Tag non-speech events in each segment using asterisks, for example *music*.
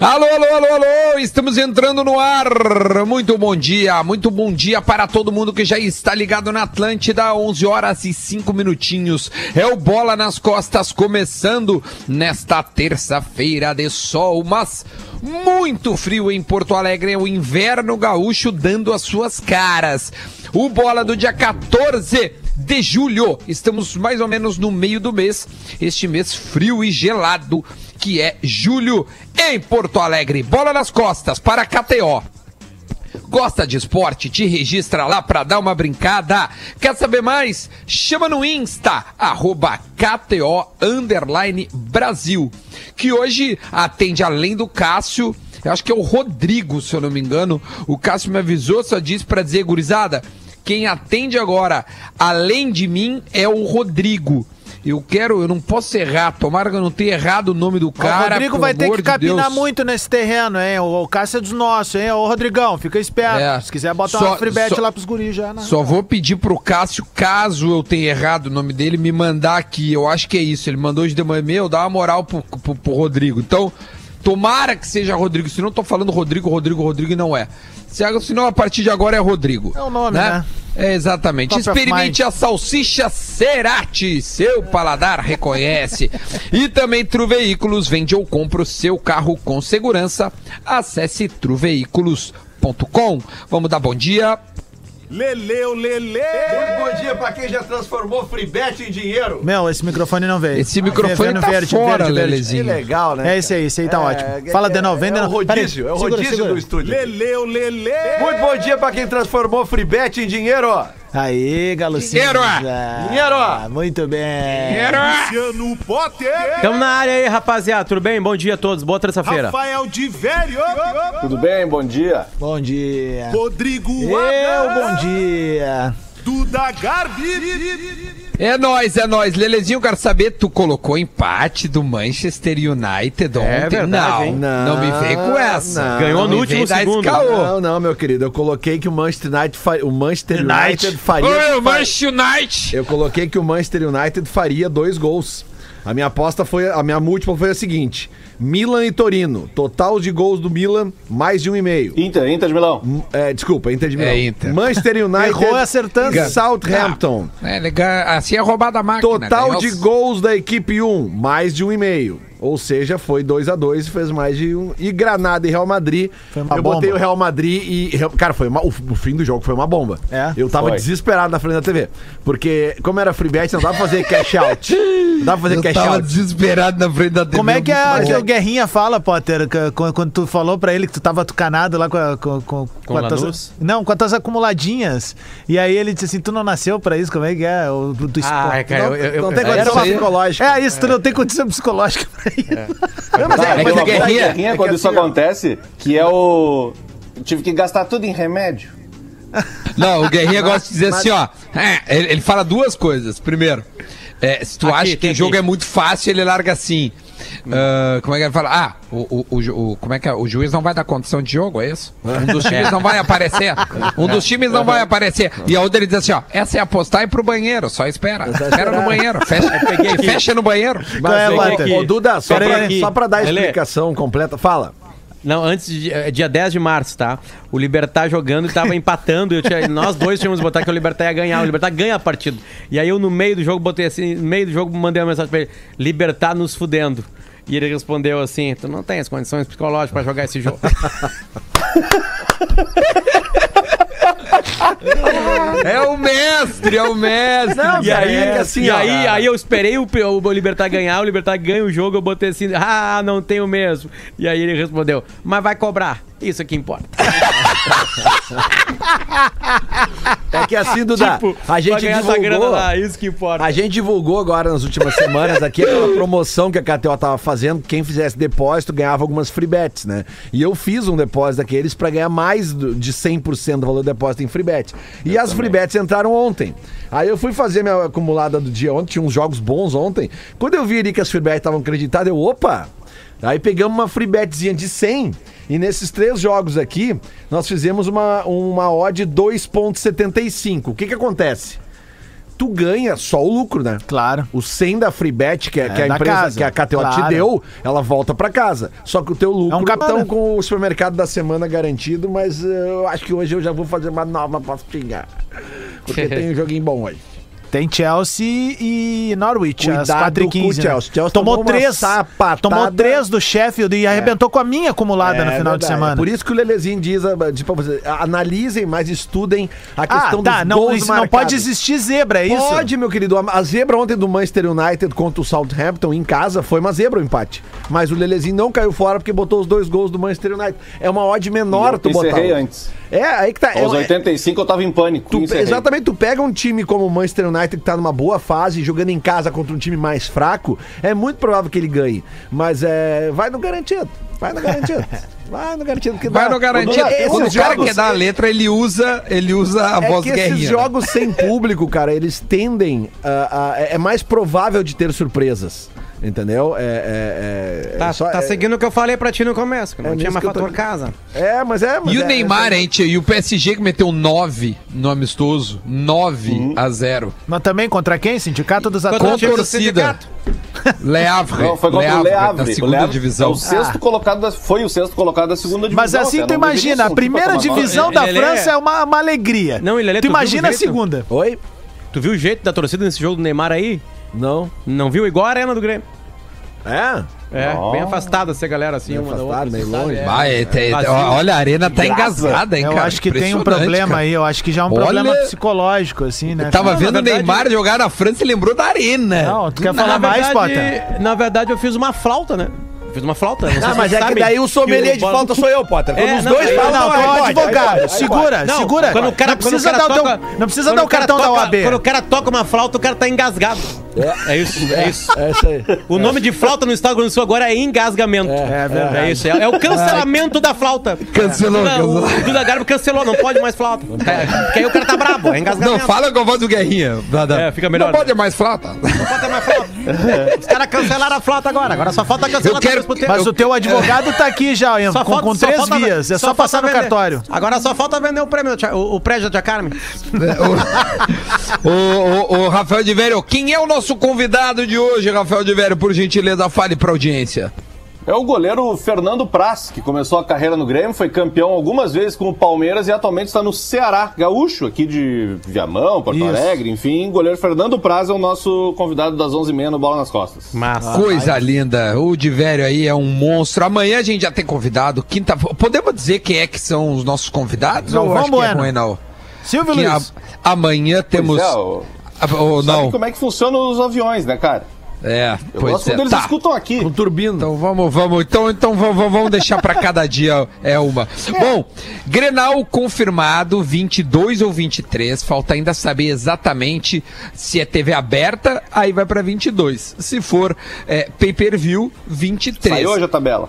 Alô, alô, alô, alô, estamos entrando no ar. Muito bom dia, muito bom dia para todo mundo que já está ligado na Atlântida, 11 horas e 5 minutinhos. É o Bola nas Costas começando nesta terça-feira de sol, mas muito frio em Porto Alegre, é o inverno gaúcho dando as suas caras. O Bola do dia 14 de julho, estamos mais ou menos no meio do mês, este mês frio e gelado que é julho em Porto Alegre. Bola nas costas para KTO. Gosta de esporte? Te registra lá para dar uma brincada. Quer saber mais? Chama no Insta, arroba KTO Brasil. Que hoje atende além do Cássio, eu acho que é o Rodrigo, se eu não me engano. O Cássio me avisou, só disse para dizer, gurizada, quem atende agora, além de mim, é o Rodrigo. Eu quero, eu não posso errar. Tomara que eu não tenha errado o nome do cara. O Rodrigo vai ter que capinar muito nesse terreno, hein? O, o Cássio é dos nossos, hein? Ô, Rodrigão, fica esperto. É. Se quiser botar só, uma freebet só, lá pros guris já, né? Só vou pedir pro Cássio, caso eu tenha errado o nome dele, me mandar aqui. Eu acho que é isso. Ele mandou hoje de manhã, meu, dá uma moral pro, pro, pro Rodrigo. Então, tomara que seja Rodrigo. Se não tô falando Rodrigo, Rodrigo, Rodrigo e não é. Senão a partir de agora é Rodrigo. É o nome, né? né? É, exatamente. Top Experimente a salsicha Cerati, seu paladar reconhece. e também Truveículos vende ou compra o seu carro com segurança. Acesse truveículos.com. Vamos dar bom dia Leleu, Lele! Muito bom dia pra quem já transformou Freebet em dinheiro. Meu, esse microfone não veio. Esse microfone tá verde, fora, verde, Lelezinho. Que legal, né? É esse aí, esse aí tá é, ótimo. Fala de novo, vem de novo. É o rodízio, é o rodízio segura, do estúdio. Leleu, Lele! Muito bom dia pra quem transformou Freebet em dinheiro. Aí, Galucinho. Dinheiro! Dinheiro! Muito bem. Dinheiro! Luciano Potter! Tamo na área aí, rapaziada. Tudo bem? Bom dia a todos. Boa terça-feira. Rafael de Velho! Tudo bem? Bom dia. Bom dia. Rodrigo Eu, bom dia. Duda Garbi! É nóis, é nóis. Lelezinho, quero saber, tu colocou empate do Manchester United é ontem? É verdade, não, não, não, me vem com essa. Não, Ganhou no último segundo. Não, não, meu querido. Eu coloquei que o Manchester United, fa... o Manchester United, United faria... Oi, o Manchester United! Eu coloquei que o Manchester United faria dois gols. A minha aposta foi... A minha múltipla foi a seguinte... Milan e Torino. Total de gols do Milan, mais de um e meio. Inter, Inter de Milão. É, desculpa, Inter de Milão. É Inter. Manchester *laughs* United. Errou acertando. Southampton. Ah, é, assim é roubada a máquina. Total de gols da equipe 1, mais de um e meio. Ou seja, foi 2 a 2 e fez mais de um. E Granada e Real Madrid. Foi uma eu bomba. botei o Real Madrid e. Cara, foi uma... o fim do jogo foi uma bomba. É? Eu tava foi. desesperado na frente da TV. Porque, como era free bet, não dava pra fazer cash out. *laughs* Dava pra fazer eu cash tava out. desesperado na frente da TV. Como é que, é, que o Guerrinha fala, Potter, quando, quando, tu falou pra ele que tu tava tucanado lá com, a, com, com, com, com as tuas, Não, com as tuas acumuladinhas. E aí ele disse assim: tu não nasceu pra isso? Como é que é? O, do esporte. Ah, cara, não, eu, eu, não tem condição psicológica. É isso, tu não tem condição psicológica pra isso. É. Não, mas é, é, que a guerrinha, guerrinha é quando isso assim, acontece, que é o. Tive que gastar tudo em remédio. Não, o Guerrinha gosta de dizer *laughs* mas... assim, ó. É, ele, ele, fala duas coisas. Primeiro, é, se tu aqui, acha que o jogo é muito fácil, ele larga assim. Uh, como é que ele fala? Ah, o, o, o, como é que é? O juiz não vai dar condição de jogo, é isso? Um dos *laughs* times não vai aparecer. Um dos times não vai aparecer. E a outra ele diz assim: ó, essa é apostar e ir pro banheiro, só espera. Espera no banheiro. Fecha, fecha no banheiro. Mas, é, ô, Duda, só pra, só pra dar a explicação completa, fala. Não, antes, de, é, dia 10 de março, tá? O Libertar jogando e tava *laughs* empatando. Eu tinha, nós dois tínhamos que botar que o Libertar ia ganhar. O Libertar ganha a partida. E aí eu, no meio do jogo, botei assim, no meio do jogo, mandei uma mensagem pra ele: Libertar nos fudendo. E ele respondeu assim: Tu não tem as condições psicológicas para jogar esse jogo. *laughs* É o mestre, é o mestre. Não, e aí, é assim, e aí, aí eu esperei o, o Libertar ganhar, o Libertar ganha o jogo, eu botei assim, ah, não tenho mesmo. E aí ele respondeu, mas vai cobrar. Isso que importa. É que assim, Duda, tipo, a gente divulgou. Lá, isso que importa. A gente divulgou agora nas últimas semanas aqui aquela *laughs* promoção que a KTO tava fazendo. Quem fizesse depósito ganhava algumas free bets, né? E eu fiz um depósito daqueles para ganhar mais de 100% do valor do depósito em free bet. E eu as também. free bets entraram ontem. Aí eu fui fazer minha acumulada do dia ontem, tinha uns jogos bons ontem. Quando eu vi ali que as free bets estavam acreditadas, eu, opa! Aí pegamos uma free betzinha de 100 e nesses três jogos aqui, nós fizemos uma, uma odd 2.75. O que que acontece? tu ganha só o lucro, né? Claro. O 100 da Freebet, que, é, que a da empresa, casa. que a KTO te Claro. deu, ela volta pra casa. Só que o teu lucro É um capitão. com o supermercado da semana garantido, mas eh, eu acho que hoje eu já vou fazer uma nova pastinha. Porque *laughs* tem um joguinho bom hoje. Tem Chelsea e Norwich, às Cuidado 4 h com o 15 Chelsea. Chelsea tomou três, sapatada. tomou três do Sheffield e arrebentou com a minha acumulada no É final de verdade. semana. Por isso que o Lelezinho diz, ah, diz pra vocês, analisem, mas estudem a ah, questão tá, dos não, gols isso não marcados. pode existir zebra, é isso? Pode, meu querido. A a zebra ontem do Manchester United contra o Southampton em casa foi uma zebra o empate. Mas o Lelezinho não caiu fora porque botou os dois gols do Manchester United. É uma odd menor Eu tu botar. antes. É, aí que tá. Aos é- 85 eu tava em pânico. Tu, exatamente, tu pega um time como o Manchester United que tá numa boa fase, jogando em casa contra um time mais fraco, é muito provável que ele ganhe. Mas é. Vai no garantido. Vai no garantido. *laughs* vai no garantido. Que Vai dá- no garantido. Quando o cara jogos- quer dar a letra, ele usa, ele usa a é voz que guerrinha. esses né? jogos sem *laughs* público, cara, eles tendem a, a- É é mais provável de ter surpresas. Entendeu? É. é, é- Tá, é só- tá é- seguindo o que eu falei pra ti no começo, que não É tinha mais que eu tô- fator casa. É, mas é. mas E o Neymar, é- hein, tia? E o PSG que meteu 9 no amistoso. 9 Uhum. a 0. Mas também contra quem? Sindicato dos Contra Com o Atletas. do torcida. sindicato. *laughs* Le Havre. Não, foi contra o Le Havre. Da segunda Le Havre divisão. É o sexto colocado da, foi o sexto colocado da segunda divisão. Mas assim, tu imagina, a primeira divisão da França é uma, uma alegria. Não, e Lelê, tu imagina a segunda. Oi? Tu viu o jeito da torcida nesse jogo do Neymar aí? Não. Não viu? Igual a arena do Grêmio. É? É, Ó. bem afastada essa galera assim, Bem uma da afastada, outra. meio longe. É. Vai, é, é, Vazio. olha, a arena tá engasgada, hein, Eu cara? acho que tem um problema cara. aí, eu acho que já é um Olha- problema psicológico, assim, né? Eu tava Não, vendo o verdade- Neymar jogar na França e lembrou da arena. Não, tu quer Na falar mais, verdade- Potter? Na verdade, eu fiz uma flauta, né? Eu fiz uma flauta. Não Ah, se mas é que daí o sommelier de falta sou eu, Potter. Quando É, os não, dois falam, Não, não, é aí advogado. segura, Não, segura. Quando o cara, não precisa dar o teu, toca- não precisa quando dar o cara cartão da OAB. Quando o cara toca uma flauta, o cara tá engasgado. É, isso, é isso. É isso aí. O nome de flauta no Estado do Rio Grande do Sul agora é engasgamento. É verdade. É isso, é, é o cancelamento da flauta. Cancelou, O Duda- cancelou. O Duda Garbo cancelou, não pode mais flauta. É, Porque aí o cara tá brabo, é engasgamento. Não, fala com a voz do Guerrinha. Nada. É, fica melhor. Não pode mais flauta. Não pode mais flauta. Os caras cancelaram a flauta agora, agora só falta cancelar Eu quero-. Mas o teu advogado tá aqui já, Ian, Só com, falta- com só três falta- vias. É só, falta passar no vender. cartório. Agora só falta vender o prêmio, o, o prédio da Tia Carmen. *laughs* o, o, o Rafael de Vério, quem é o nosso convidado de hoje, Rafael de Vério? Por gentileza, fale pra audiência. É o goleiro Fernando Praz, que começou a carreira no Grêmio, foi campeão algumas vezes com o Palmeiras e atualmente está no Ceará, gaúcho, aqui de Viamão, Porto Isso. Alegre, enfim. Goleiro Fernando Praz é o nosso convidado das 11h30 no Bola nas Costas. Massa. Coisa linda. O de Vério aí é um monstro. Amanhã a gente já tem convidado. Quinta... Podemos dizer quem é que são os nossos convidados? Não, ou vamos, acho que é Bueno. ruim, não? Silvio Que a- Luiz. Amanhã temos... Pois é, o- Ah, Sabe não. como é que funcionam os aviões, né, cara? É, Eu pois gosto é. quando eles Tá. escutam aqui. Com turbina. Então vamos, vamos, então, então vamos, vamos deixar para cada dia é uma. *laughs* Bom, Grenal confirmado 22 ou 23, falta ainda saber exatamente se é TV aberta, aí vai para 22. Se for é, pay-per-view, 23. Saiu hoje a tabela.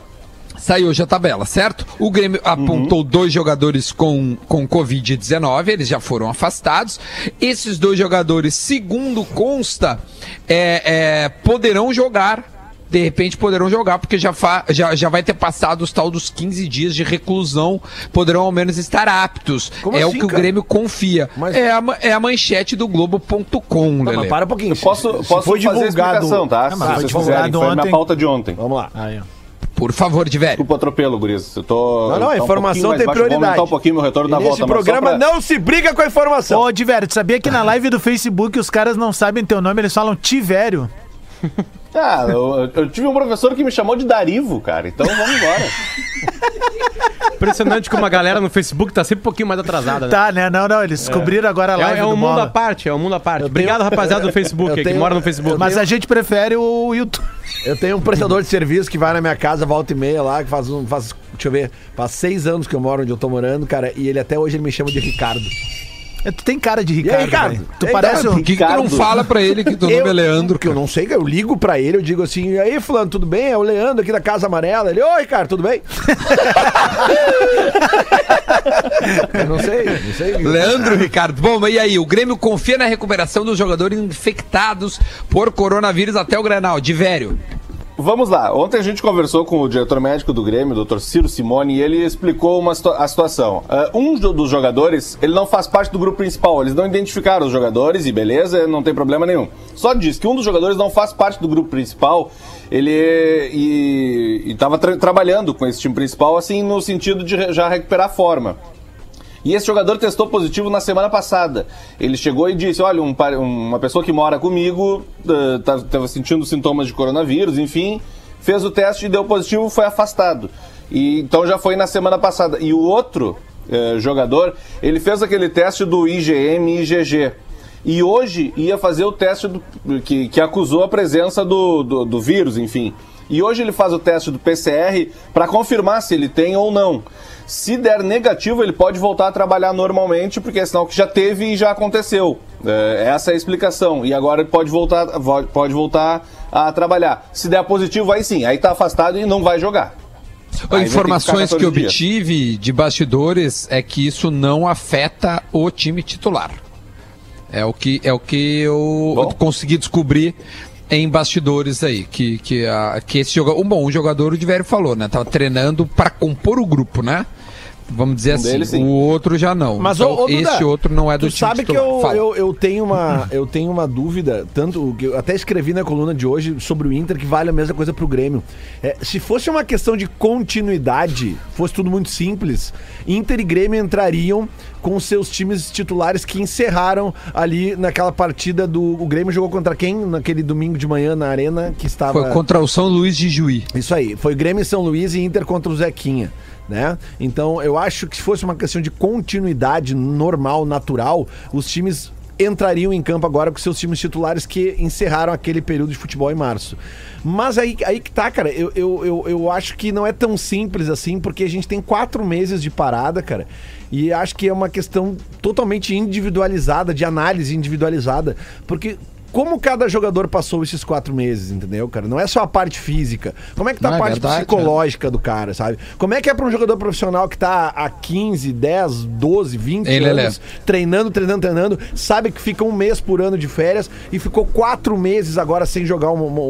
Saiu hoje a tabela, certo? O Grêmio apontou dois jogadores com, com Covid-19, eles já foram afastados. Esses dois jogadores, segundo consta, é, é, poderão jogar. De repente poderão jogar, porque já, fa- já, já vai ter passado os tal dos 15 dias de reclusão, poderão ao menos estar aptos. Como é assim, o que o cara? Grêmio confia. Mas- É, a, é a manchete do Globo.com, Lelê. para um pouquinho. Posso, Se posso foi fazer a divulgado. explicação, tá? Ah, mas Se foi vocês divulgado quiserem, foi a minha ontem. pauta de ontem. Vamos lá. Aí, ó. Por favor, de velho. Desculpa o atropelo, Guris. Eu tô. Não, não, a tá um informação mais tem baixo. Vou prioridade. aumentar um pouquinho meu retorno E da nesse volta. só programa pra- não se briga com a informação. Ô, Divério, tu sabia que na live do Facebook os caras não sabem teu nome, eles falam Tivério? *laughs* Ah, eu, eu tive um professor que me chamou de Darivo, cara. Então vamos embora. Impressionante como a galera no Facebook tá sempre um pouquinho mais atrasada, né? Tá, né? Não, não, eles descobriram agora a live É, é do um mundo à parte, é um mundo à parte. Eu Obrigado, tenho- rapaziada do *laughs* Facebook, aí, que tenho- mora no Facebook. Mas a gente prefere o YouTube. Eu tenho um prestador de serviço que vai na minha casa, volta e meia lá, que faz um. Faz, deixa eu ver, faz seis anos que eu moro onde eu tô morando, cara, e ele até hoje ele me chama de Ricardo. É, Tu tem cara de aí, Ricardo. Ricardo? velho. Tu E aí, parece Ricardo? um... Por que, que tu não Ricardo. fala pra ele que teu nome é Leandro? Porque eu não sei, eu ligo pra ele, eu digo assim, e aí, fulano, tudo bem? É o Leandro aqui da Casa Amarela. Ele, ô, Ricardo, tudo bem? *laughs* eu não sei, não sei. Leandro Ricardo. Bom, e aí? O Grêmio confia na recuperação dos jogadores infectados por coronavírus até o Granal. De velho. Vamos lá. Ontem a gente conversou com o diretor médico do Grêmio, o Dr. Ciro Simone, e ele explicou uma situa- a situação. Ah, um do- dos jogadores, ele não faz parte do grupo principal. Eles não identificaram os jogadores e beleza, não tem problema nenhum. Só diz que um dos jogadores não faz parte do grupo principal. Ele e estava trabalhando com esse time principal, assim, no sentido de já recuperar a forma. E esse jogador testou positivo na semana passada. Ele chegou e disse: Olha, um uma pessoa que mora comigo estava sentindo sintomas de coronavírus, enfim, fez o teste e deu positivo, foi afastado. E, então já foi na semana passada. E o outro eh, jogador, ele fez aquele teste do IgM e IgG. E hoje ia fazer o teste do- que, que acusou a presença do, do, do vírus, enfim. E hoje ele faz o teste do PCR para confirmar se ele tem ou não. Se der negativo, ele pode voltar a trabalhar normalmente, porque é sinal que já teve e já aconteceu. É, essa é a explicação. E agora ele pode voltar, vo- pode voltar a trabalhar. Se der positivo, aí sim, aí tá afastado e não vai jogar. Aí que Informações que 14 dias. obtive de bastidores é que isso não afeta o time titular. É o que, é o que eu Bom. consegui descobrir em bastidores aí. Que, que, a, que esse jogador. Bom, o jogador, o Diverio falou, né? Tava treinando para compor o grupo, né? Vamos dizer Um assim. deles, o outro já não. Mas, então, ô, ô, Duda, esse outro não é do tu time sabe que titular. eu, Fala. eu, eu tenho uma *laughs* eu tenho uma dúvida, tanto que eu até escrevi na coluna de hoje sobre o Inter que vale a mesma coisa pro Grêmio. É, se fosse uma questão de continuidade, fosse tudo muito simples, Inter e Grêmio entrariam com seus times titulares que encerraram ali naquela partida do o Grêmio jogou contra quem naquele domingo de manhã na arena que estava Foi contra o São Luís de Juí. isso aí, foi Grêmio e São Luís e Inter contra o Zequinha, né? Então, eu acho que se fosse uma questão de continuidade normal, natural, os times entrariam em campo agora com seus times titulares que encerraram aquele período de futebol em março. Mas aí, aí que tá, cara, eu, eu, eu, eu acho que não é tão simples assim, porque a gente tem quatro meses de parada, cara, e acho que é uma questão totalmente individualizada, de análise individualizada, porque como cada jogador passou esses quatro meses, entendeu, cara? Não é só a parte física. Como é que tá Não, a é parte verdade, psicológica do cara, sabe? Como é que é pra um jogador profissional que tá há 15, 10, 12, 20 Ei, Lelé. anos treinando, treinando, treinando, sabe que fica um mês por ano de férias e ficou quatro meses agora sem jogar uma, uma-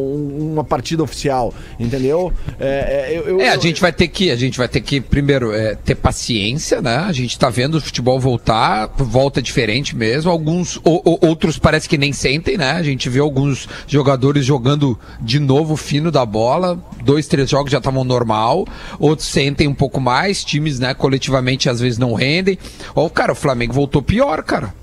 uma partida oficial, entendeu? É, é, eu- eu- É, a gente vai ter que, a gente vai ter que primeiro é, ter paciência, né? A gente tá vendo o futebol voltar, volta diferente mesmo. Alguns, o- o- outros parece que nem sentem, né? A gente vê alguns jogadores jogando de novo fino da bola. Dois, três jogos já estavam normal. Outros sentem um pouco mais. Times, né? Coletivamente às vezes não rendem. Ó, cara, o Flamengo voltou pior, cara.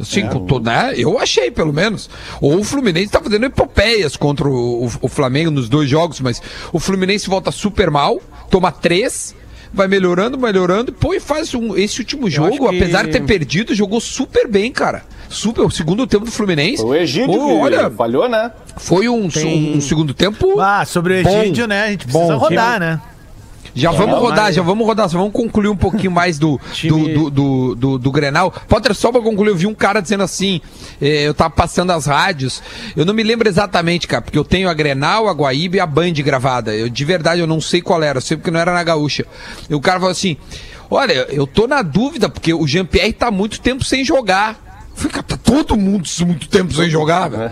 Assim, todo, né? Eu achei, pelo menos. Ou o Fluminense tá fazendo epopeias contra o, o- o Flamengo nos dois jogos, mas o Fluminense volta super mal, toma três, vai melhorando, melhorando, pô, e faz um, esse último jogo, que- apesar de ter perdido, jogou super bem, cara. Super, o segundo tempo do Fluminense. O Egídio olha, falhou, né? foi um, um, um segundo tempo. Ah, sobre o Bom, Egídio, né? A gente precisa bom. rodar, né? Já vamos não, rodar, mas- já vamos rodar, só vamos concluir um pouquinho *laughs* mais do, do, Time- do, do, do, do Grenal. Potter, só pra concluir, eu vi um cara dizendo assim, eh, eu tava passando as rádios, eu não me lembro exatamente, cara, porque eu tenho a Grenal, a Guaíba e a Band gravada. Eu, de verdade, eu não sei qual era, eu sei porque não era na Gaúcha. E o cara falou assim, olha, eu tô na dúvida, porque o Jean-Pierre tá muito tempo sem jogar. Eu cara, tá todo mundo muito tempo sem jogar, velho.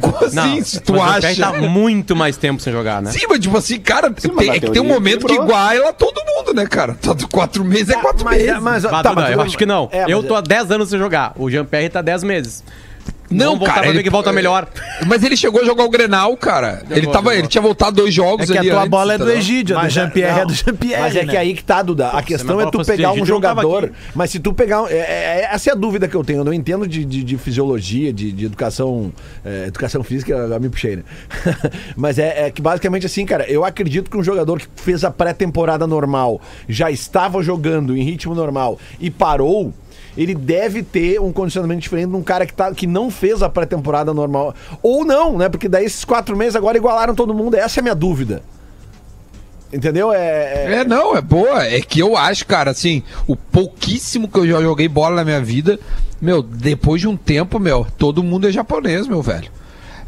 Como assim, se tu mas o acha? Pierre tá muito mais tempo sem jogar, né? Sim, mas tipo assim, cara, mas tem, é que tem um momento que iguala todo mundo, né, cara? Tá de quatro meses é quatro mas, meses. mas, Bah, tá, mas eu tu- acho que não. É, eu mas- tô há 10 anos sem jogar. O Jean-Pierre tá 10 meses. Não, Vamos cara, pra ver ele- que volta melhor. Mas ele chegou a jogar o Grenal, cara. ele, tava, jogou. ele tinha voltado dois É jogos que a tua antes, bola é do? Egídio, a do Mas, Jean-Pierre é do Jean-Pierre. Mas é né? que aí que tá, Duda. A questão é tu pegar um jogador. Mas se tu pegar. é- é- é- essa é a dúvida que eu tenho. Eu não entendo de, de- de fisiologia, de, de educação. é, educação física, eu me puxei, né? *laughs* mas é, é que basicamente assim, cara, eu acredito que um jogador que fez a pré-temporada normal, já estava jogando em ritmo normal e parou. Ele deve ter um condicionamento diferente de um cara que, tá, que não fez a pré-temporada normal. Ou não, né? Porque daí esses quatro meses agora igualaram todo mundo. Essa é a minha dúvida. Entendeu? É, é- É, não, é boa. É que eu acho, cara, assim, o pouquíssimo que eu já joguei bola na minha vida, meu, depois de um tempo, meu, todo mundo é japonês, meu velho.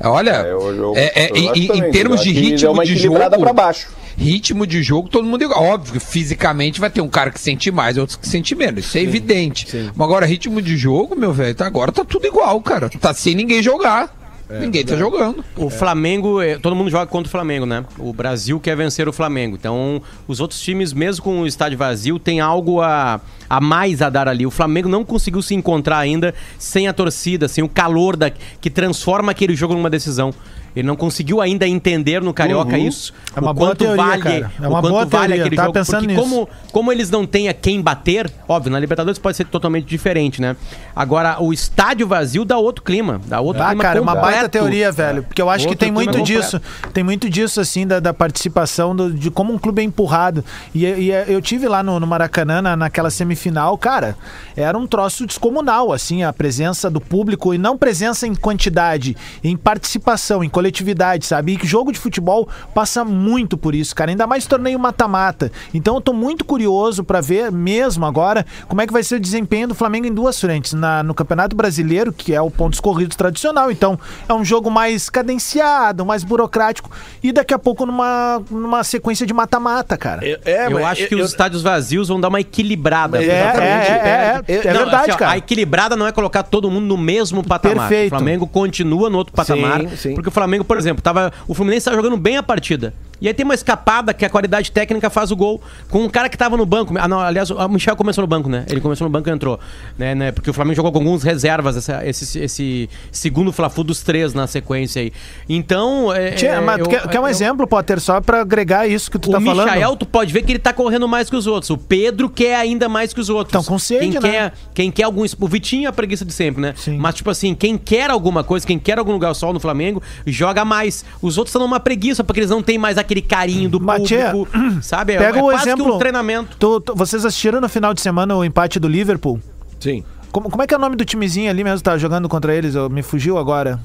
Olha, É, eu- eu- é, é, eu em, em- termos de ritmo uma de jogo, pra baixo. Ritmo de jogo, todo mundo é igual. Óbvio que fisicamente vai ter um cara que sente mais, outros que sente menos. Isso é evidente. Mas agora, ritmo de jogo, meu velho, tá, agora tá tudo igual, cara. Tá sem ninguém jogar. Ninguém tá jogando. O Flamengo, eh, todo mundo joga contra o Flamengo, né? O Brasil quer vencer o Flamengo. Então, os outros times, mesmo com o estádio vazio, tem algo a, a mais a dar ali. O Flamengo não conseguiu se encontrar ainda sem a torcida, sem o calor da, que transforma aquele jogo numa decisão. Ele não conseguiu ainda entender no Carioca isso. É uma o boa quanto teoria, vale, cara. É o uma quanto boa vale teoria. aquele Tava jogo. pensando Porque nisso. como, como eles não têm a quem bater, óbvio, na Libertadores pode ser totalmente diferente, né? Agora, o estádio vazio dá outro clima. Dá outro Ah, clima cara, é uma completo. baita teoria, velho. Porque eu acho que Outro tem clima muito completo. disso. Tem muito disso, assim, da, da participação, do- de como um clube é empurrado. E, e eu tive lá no, no Maracanã, na- naquela semifinal, cara, era um troço descomunal, assim, a presença do público, e não presença em quantidade, em participação, em coletividade, sabe? E jogo de futebol passa muito por isso, cara. Ainda mais torneio mata-mata. Então eu tô muito curioso pra ver mesmo agora como é que vai ser o desempenho do Flamengo em duas frentes. Na, no Campeonato Brasileiro, que é o pontos corridos tradicional. Então é um jogo mais cadenciado, mais burocrático. E daqui a pouco numa, numa sequência de mata-mata, cara. É, É, eu mas acho que eu- os estádios vazios vão dar uma equilibrada. é, Exatamente. é, é, é, é Não, verdade, assim, ó, cara. A equilibrada não é colocar todo mundo no mesmo patamar. Perfeito. O Flamengo continua no outro patamar. sim. Porque o Flamengo, por exemplo, tava, o Fluminense tá jogando bem a partida. E aí tem uma escapada que a qualidade técnica faz o gol com um cara que tava no banco. Ah, não, aliás, o Michel começou no banco, né? Ele começou no banco e entrou. Né, né? Porque o Flamengo jogou com alguns reservas essa- esse, esse segundo Fla-Flu dos três na sequência aí. Então. É, Tchê, é, mas tu eu- quer, quer um eu- exemplo, Potter, só pra agregar isso que tu o tá Michael, falando? tu pode ver que ele tá correndo mais que os outros. O Pedro quer ainda mais que os outros. Tão com sede, quem né? Quer, quem quer algum... O Vitinho é a preguiça de sempre, né? Sim. Mas, tipo assim, quem quer alguma coisa, quem quer algum lugar sol no Flamengo, joga mais. Os outros estão numa preguiça, porque eles não têm mais aquele carinho do tchê, público, *clears throat* sabe? É- Pega é o quase que exemplo. um treinamento. Tu- tu- vocês assistiram no final de semana o empate do Liverpool? Sim. Como, como é que é o nome do timezinho ali mesmo que tá jogando contra eles? Eu, me fugiu agora.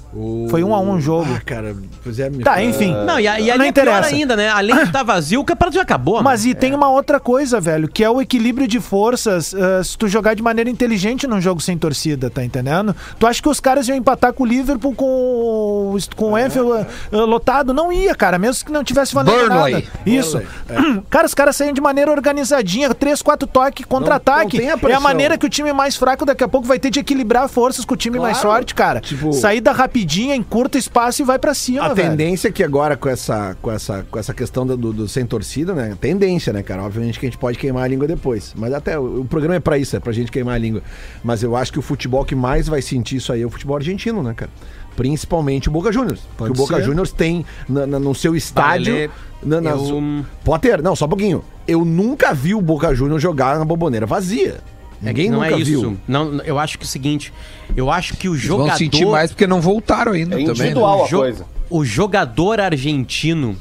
Foi um a um o jogo. Ah, cara, pois é, me Tá, enfim. Não, e, a- e Não ali é pior interessa. ainda, né? Além de estar vazio, o campeonato já acabou, Mas né? e tem uma outra coisa, velho, que é o equilíbrio de forças ah, se tu jogar de maneira inteligente num jogo sem torcida, tá entendendo? Tu acha que os caras iam empatar com o Liverpool com o, com o Anfield ah, ah, lotado? Não ia, cara, mesmo que não tivesse valendo Burnley. nada. Isso. *clears throat* Cara, os caras saíam de maneira organizadinha, três, quatro toques, contra-ataque. não é a maneira que o time mais fraco daqui a pouco vai ter de equilibrar forças com o time mais Claro. forte, cara. Tipo- Saída rapidinha, em curto espaço e vai pra cima, A velho. tendência é que agora com essa, com essa, com essa questão do, do- sem torcida, né? Tendência, né, cara? Obviamente que a gente pode queimar a língua depois. Mas até o, o programa é pra isso, é pra gente queimar a língua. Mas eu acho que o futebol que mais vai sentir isso aí é o futebol argentino, né, cara? Principalmente o Boca Juniors. Porque o Boca ser. Juniors tem na- na- no seu estádio. Na, na, eu- Potter, não, só um pouquinho. Eu nunca vi o Boca Juniors jogar na boboneira vazia. Ninguém não nunca é isso. viu. Não, eu acho que é o seguinte, eu acho que o Vão jogador sentir mais porque não voltaram ainda É também. né? individual a jo- coisa. o jogador argentino,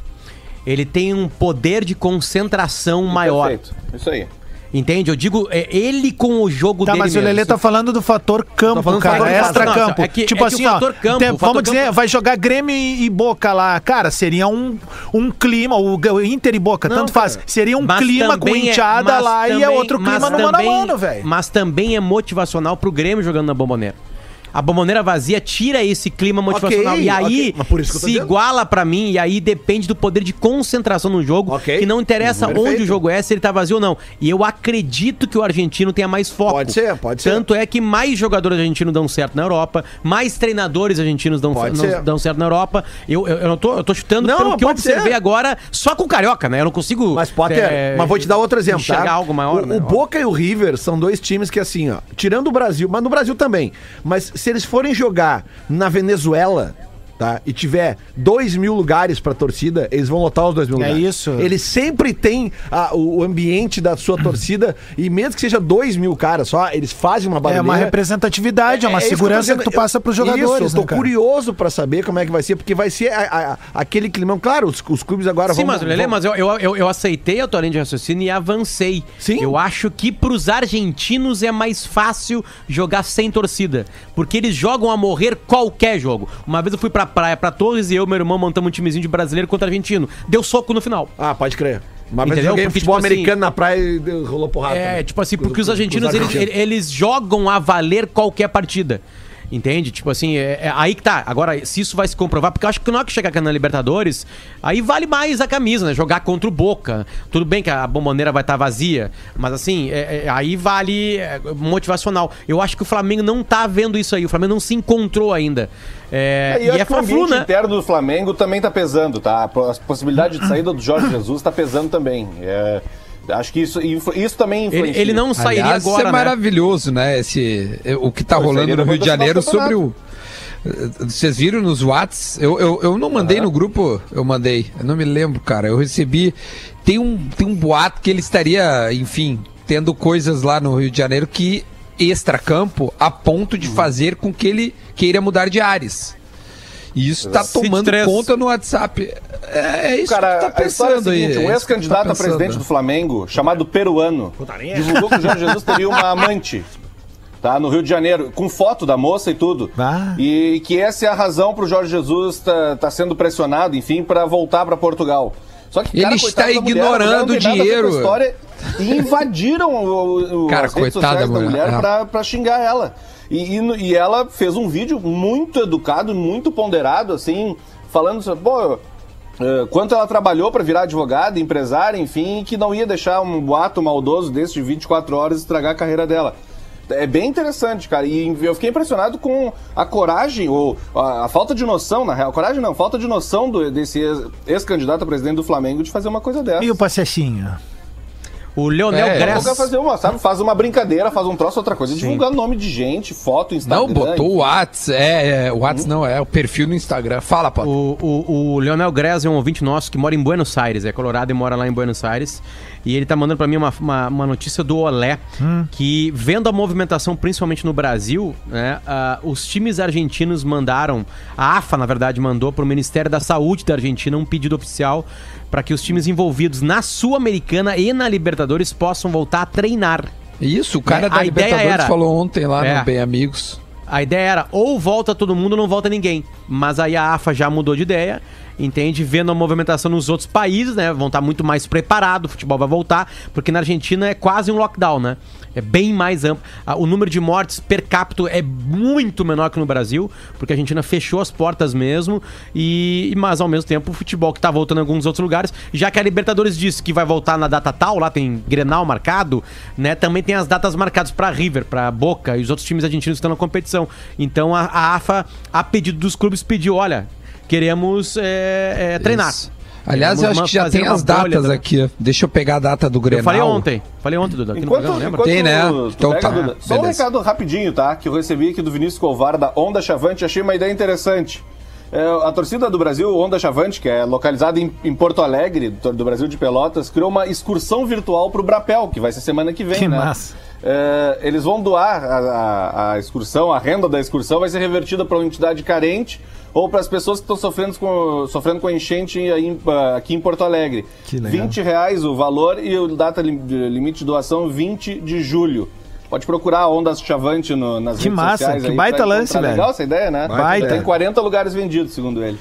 ele tem um poder de concentração maior. Perfeito. Isso aí. Entende? Eu digo, é ele com o jogo Tá, dele mas o mesmo. Lelê tá falando do fator campo, falando do cara, fator campo. extra Não, campo. é que- tipo é o assim, ó, campo- tem- o vamos dizer, campo- vai jogar Grêmio e, e Boca lá, cara, seria um, um clima, o, o Inter e Boca, Não, tanto faz, cara. seria um Mas clima com também é- enteada mas lá e é também- outro clima mas no mano a também- mano, velho. Mas também é motivacional pro Grêmio jogando na bomboneira. A bomboneira vazia tira esse clima motivacional. Ok, e aí ok. Mas por isso que eu tô se dizendo. iguala pra mim, e aí depende do poder de concentração no jogo, Ok. que não interessa Perfeito. onde o jogo é, se ele tá vazio ou não. E eu acredito que o argentino tenha mais foco. Pode ser, pode ser. Tanto é que mais jogadores argentinos dão certo na Europa, mais treinadores argentinos dão, Pode não- dão certo na Europa. Eu, eu, eu não tô, eu tô chutando Não, pelo que eu pode observei ser. agora, só com o Carioca, né? Eu não consigo. Mas Potter, é, mas vou te dar outro exemplo, enxergar tá? algo maior, o, né? o Boca e o River são dois times que assim, ó, tirando o Brasil, mas no Brasil também. Mas se eles forem jogar na Venezuela, tá? E tiver dois mil lugares pra torcida, eles vão lotar os dois mil É lugares. isso. Eles sempre têm a- o, ambiente da sua torcida e mesmo que seja dois mil caras só, eles fazem uma É barulheira. uma representatividade, é uma que eu tô segurança que, dizendo. tu passa pros jogadores, Isso, eu tô né, curioso pra saber como é que vai ser, porque vai ser a- a- aquele climão. Claro, os, os clubes agora Sim, vão. mas, Lelê, vão- mas eu, eu, eu, eu aceitei a tua linha de raciocínio e avancei. Sim. Eu acho que pros argentinos é mais fácil jogar sem torcida. Porque eles jogam a morrer qualquer jogo. Uma vez eu fui pra praia, pra Torres, e eu e meu irmão montamos um timezinho de brasileiro contra argentino. Deu soco no final. Ah, pode crer. Eu Entendeu? joguei Porque, futebol tipo assim, americano na praia e rolou porrada. É, também. tipo assim, porque os argentinos, os eles, argentinos. eles jogam a valer qualquer partida. Entende? Tipo assim, é, é aí que tá. Agora, se isso vai se comprovar, porque eu acho que na hora que chegar aqui na Libertadores, aí vale mais a camisa, né? Jogar contra o Boca. Tudo bem que a bomboneira vai estar tá vazia, mas assim, é, é, aí vale é, motivacional. Eu acho que o Flamengo não tá vendo isso aí. O Flamengo não se encontrou ainda. É, e, e é Fla-Flu, né? interno do Flamengo também tá pesando, tá? A possibilidade de saída do Jorge Jesus tá pesando também. É... Acho que isso, isso também influencia. Ele, ele não sairia Aliás, agora, isso é né? maravilhoso, né? Esse, o que tá rolando no Rio de Janeiro sobre o... Vocês viram nos Whats? Eu, eu, eu não mandei no grupo, eu mandei. Eu não me lembro, cara. Eu recebi. Tem um, tem um boato que ele estaria, enfim, tendo coisas lá no Rio de Janeiro que extra-campo a ponto de hum. fazer com que ele queira mudar de ares. E isso está tomando conta no WhatsApp. É, é isso Cara, que tá pensando é seguinte, aí. Um é ex-candidato tá a presidente do Flamengo, chamado Peruano, divulgou que o Jorge Jesus teria uma *laughs* amante. Tá, no Rio de Janeiro, com foto da moça e tudo. Ah. E que essa é a razão para o Jorge Jesus tá, tá sendo pressionado, enfim, para voltar para Portugal. Só que, cara, ele está ignorando o dinheiro. História, e invadiram o, o, cara, as redes sociais da mulher, mulher para xingar ela. E, e, e, ela fez um vídeo muito educado, muito ponderado, assim, falando sobre, pô, Uh, quanto ela trabalhou para virar advogada, empresária, enfim, que não ia deixar um boato maldoso desse de 24 horas estragar a carreira dela. É bem interessante, cara. E eu fiquei impressionado com a coragem, ou a, a falta de noção, na real. Coragem não, falta de noção do, desse ex-candidato a presidente do Flamengo de fazer uma coisa dessa. E o Passechinha? O Leonel é, Gress. fazer uma, sabe? Faz uma brincadeira, faz um troço, outra coisa. Sim. Divulgar nome de gente, foto, Instagram. Não, botou o Whats, é, é o Whats hum. não, é o perfil no Instagram. Fala, Pato. O, o, o Leonel Gress é um ouvinte nosso que mora em Buenos Aires, é colorado e mora lá em Buenos Aires. E ele tá mandando para mim uma, uma, uma, notícia do Olé, hum. que vendo a movimentação, principalmente no Brasil, né, uh, os times argentinos mandaram, a AFA, na verdade, mandou para o Ministério da Saúde da Argentina um pedido oficial para que os times envolvidos na Sul-Americana e na Libertadores possam voltar a treinar. Isso, o cara é, da Libertadores era, falou ontem lá é, no Bem Amigos. A ideia era ou volta todo mundo ou não volta ninguém. Mas aí a AFA já mudou de ideia entende? Vendo a movimentação nos outros países, né? Vão estar muito mais preparados, o futebol vai voltar, porque na Argentina é quase um lockdown, né? É bem mais amplo. O número de mortes per capita é muito menor que no Brasil, porque a Argentina fechou as portas mesmo, e mas ao mesmo tempo o futebol que está voltando em alguns outros lugares, já que a Libertadores disse que vai voltar na data tal, lá tem Grenal marcado, né? Também tem as datas marcadas para River, para Boca e os outros times argentinos que estão na competição. Então a, a AFA, a pedido dos clubes, pediu, olha, queremos é, é, treinar. Isso. Aliás, eu acho que já tem as datas aqui. Deixa eu pegar a data do Grenal. Eu falei ontem. Falei ontem, Duda. Enquanto, programa, lembra? Tem, né? Então tá. Duda, só um recado rapidinho, tá? Que eu recebi aqui do Vinícius Covar, da Onda Chavante. Achei uma ideia interessante. É, a torcida do Brasil, Onda Chavante, que é localizada em, em Porto Alegre, do, do, Brasil de Pelotas, criou uma excursão virtual pro Brapel, que vai ser semana que vem, que né? massa. É, eles vão doar a, a, a, excursão, a renda da excursão vai ser revertida para uma entidade carente ou para as pessoas que estão sofrendo com, sofrendo com enchente aí, aqui em Porto Alegre. Que legal. 20 reais o valor e o data limite de doação 20 de julho. Pode procurar a Ondas Chavante no, nas que redes massa, sociais. Que baita lance, velho. Legal essa ideia, né? Baita. Tem 40 lugares vendidos, segundo ele.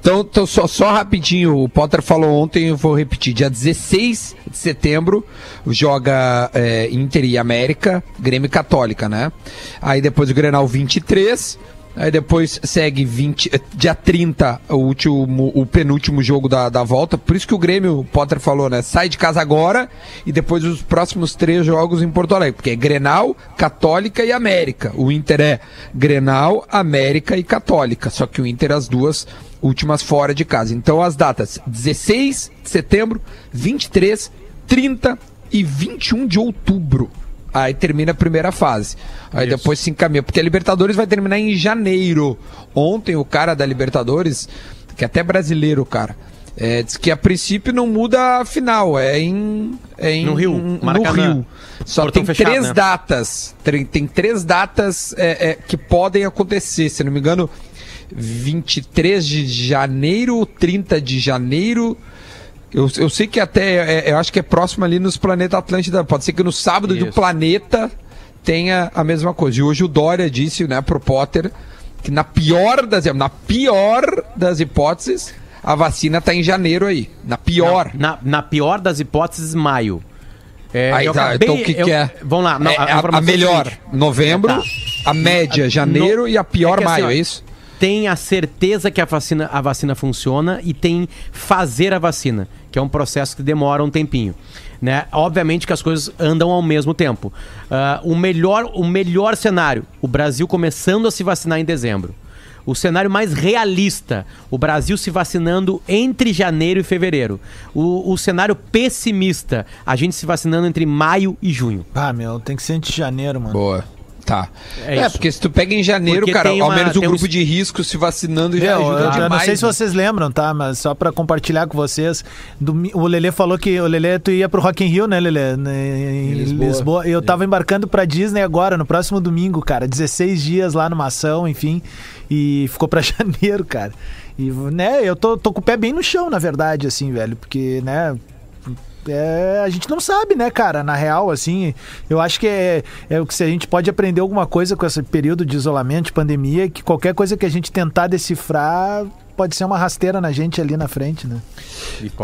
Então, então só, só rapidinho, o Potter falou ontem, eu vou repetir. Dia 16 de setembro joga é, Inter e América, Grêmio Católica, né? Aí depois o Grenal 23, Aí depois segue 20, eh, dia 30, o, último, o penúltimo jogo da, da volta. Por isso que o Grêmio, o Potter falou, né? Sai de casa agora e depois os próximos três jogos em Porto Alegre. Porque é Grenal, Católica e América. O Inter é Grenal, América e Católica. Só que o Inter as duas últimas fora de casa. Então as datas 16 de setembro, 23, 30 e 21 de outubro. Aí termina a primeira fase. Aí Isso. depois se encaminha. Porque a Libertadores vai terminar em janeiro. Ontem o cara da Libertadores, que é até brasileiro, cara, é, diz que a princípio não muda a final. É em. É em no Rio. No Rio. Só Portão tem fechado, três né? datas. Tem, tem, três datas é, é, que podem acontecer. Se não me engano, 23 de janeiro, 30 de janeiro. Eu, eu sei que até, é, eu acho que é próximo ali nos Planeta Atlântida. Pode ser que no sábado Isso. do planeta tenha a mesma coisa. E hoje o Dória disse, né, pro Potter, que na pior das, na pior das hipóteses, a vacina tá em janeiro aí. Na pior. Na, na, na pior das hipóteses, maio. É, aí, tá, acabei, então o que, eu, que é? Vamos lá. Não, é, a, a, melhor, novembro. Tá. A média, janeiro e a pior É assim, maio, ó, é isso? Tem a certeza que a vacina, a vacina funciona e tem fazer a vacina, que é um processo que demora um tempinho. Né? Obviamente que as coisas andam ao mesmo tempo. Ah, o, melhor, o melhor cenário, o Brasil começando a se vacinar em dezembro. O cenário mais realista, o Brasil se vacinando entre janeiro e fevereiro. O, o cenário pessimista, a gente se vacinando entre maio e junho. Ah, meu, tem que ser antes de janeiro, mano. Boa. Tá. É É, porque se tu pega em janeiro, Porque cara, tem ao uma- menos o um grupo es- de risco se vacinando já Meu, ajuda eu, eu demais. não sei se né? vocês lembram, tá? Mas só pra compartilhar com vocês, domi- o Lelê falou que o Lelê tu ia pro Rock in Rio, né, Lelê? Né, Em Lisboa. Lisboa. Eu tava embarcando pra Disney agora, no próximo domingo, cara. 16 dias lá numa ação, enfim. E ficou pra *laughs* janeiro, cara. E, né, eu tô, tô com o pé bem no chão, na verdade, assim, velho. Porque, né, é, a gente não sabe, né, cara? Na real, assim, eu acho que é, é o que se a gente pode aprender alguma coisa com esse período de isolamento, de pandemia, que qualquer coisa que a gente tentar decifrar pode ser uma rasteira na gente ali na frente, né?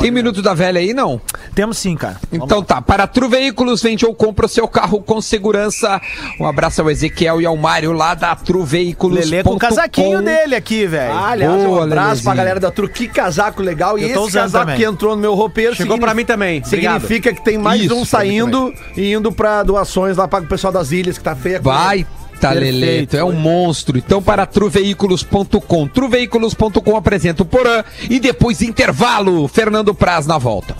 Tem minuto da velha aí, não? Temos sim, cara. Então tá, para Tru Veículos, vende ou compra o seu carro com segurança. Um abraço ao Ezequiel e ao Mário lá da Tru Veículos. Lelê com o casaquinho dele aqui, velho. Ah, aliás, um Boa, abraço Lelezinho. pra galera da Truque, que casaco legal. E esse casaco também. que entrou no meu roupeiro Chegou significa- pra mim também. Obrigado. Significa que tem mais Isso, um saindo e indo pra doações lá para o pessoal das ilhas, que tá feia. a coisa. Tá Leleto, é um monstro. Então para truveículos.com. Truveículos.com apresenta o Porã e depois intervalo. Fernando Praz na volta.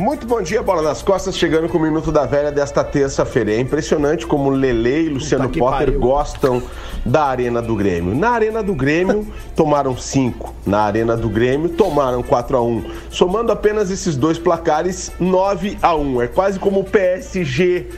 Muito bom dia, Bola nas Costas, chegando com o Minuto da Velha desta terça-feira. É impressionante como Lele e Luciano que Potter pariu. gostam da Arena do Grêmio. Na Arena do Grêmio, *laughs* tomaram 5. Na Arena do Grêmio, tomaram 4 a 1 Somando apenas esses dois placares, 9 a 1 É quase como o PSG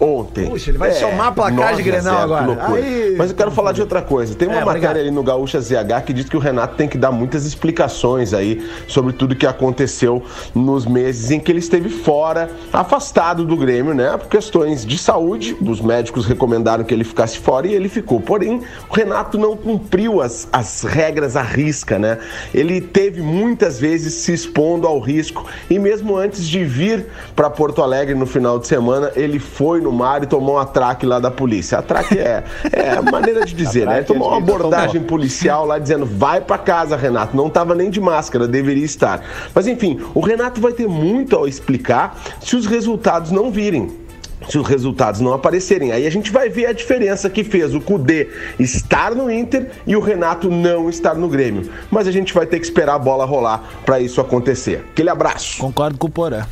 ontem. Puxa, ele vai somar placar de 9 a Grenal 0, agora. Aí- Mas eu quero falar de outra coisa. Tem uma É, matéria obrigado. ali no Gaúcha ZH que diz que o Renato tem que dar muitas explicações aí sobre tudo que aconteceu nos meses em que ele esteve fora, afastado do Grêmio, né? Por questões de saúde, os médicos recomendaram que ele ficasse fora e ele ficou. Porém, o Renato não cumpriu as, as regras à risca, né? Ele teve muitas vezes se expondo ao risco e mesmo antes de vir para Porto Alegre no final de semana, ele foi no mar e tomou um atraque lá da polícia. Atraque é, é a maneira de dizer, né? Ele tomou uma abordagem policial lá dizendo: vai pra casa, Renato. Não tava nem de máscara, deveria estar. Mas enfim, o Renato vai ter muito a explicar se os resultados não virem. Se os resultados não aparecerem, aí a gente vai ver a diferença que fez o Cudê estar no Inter e o Renato não estar no Grêmio. Mas a gente vai ter que esperar a bola rolar para isso acontecer. Aquele abraço. Concordo com o Porã.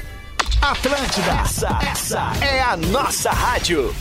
Atlântida, essa, essa é a nossa rádio.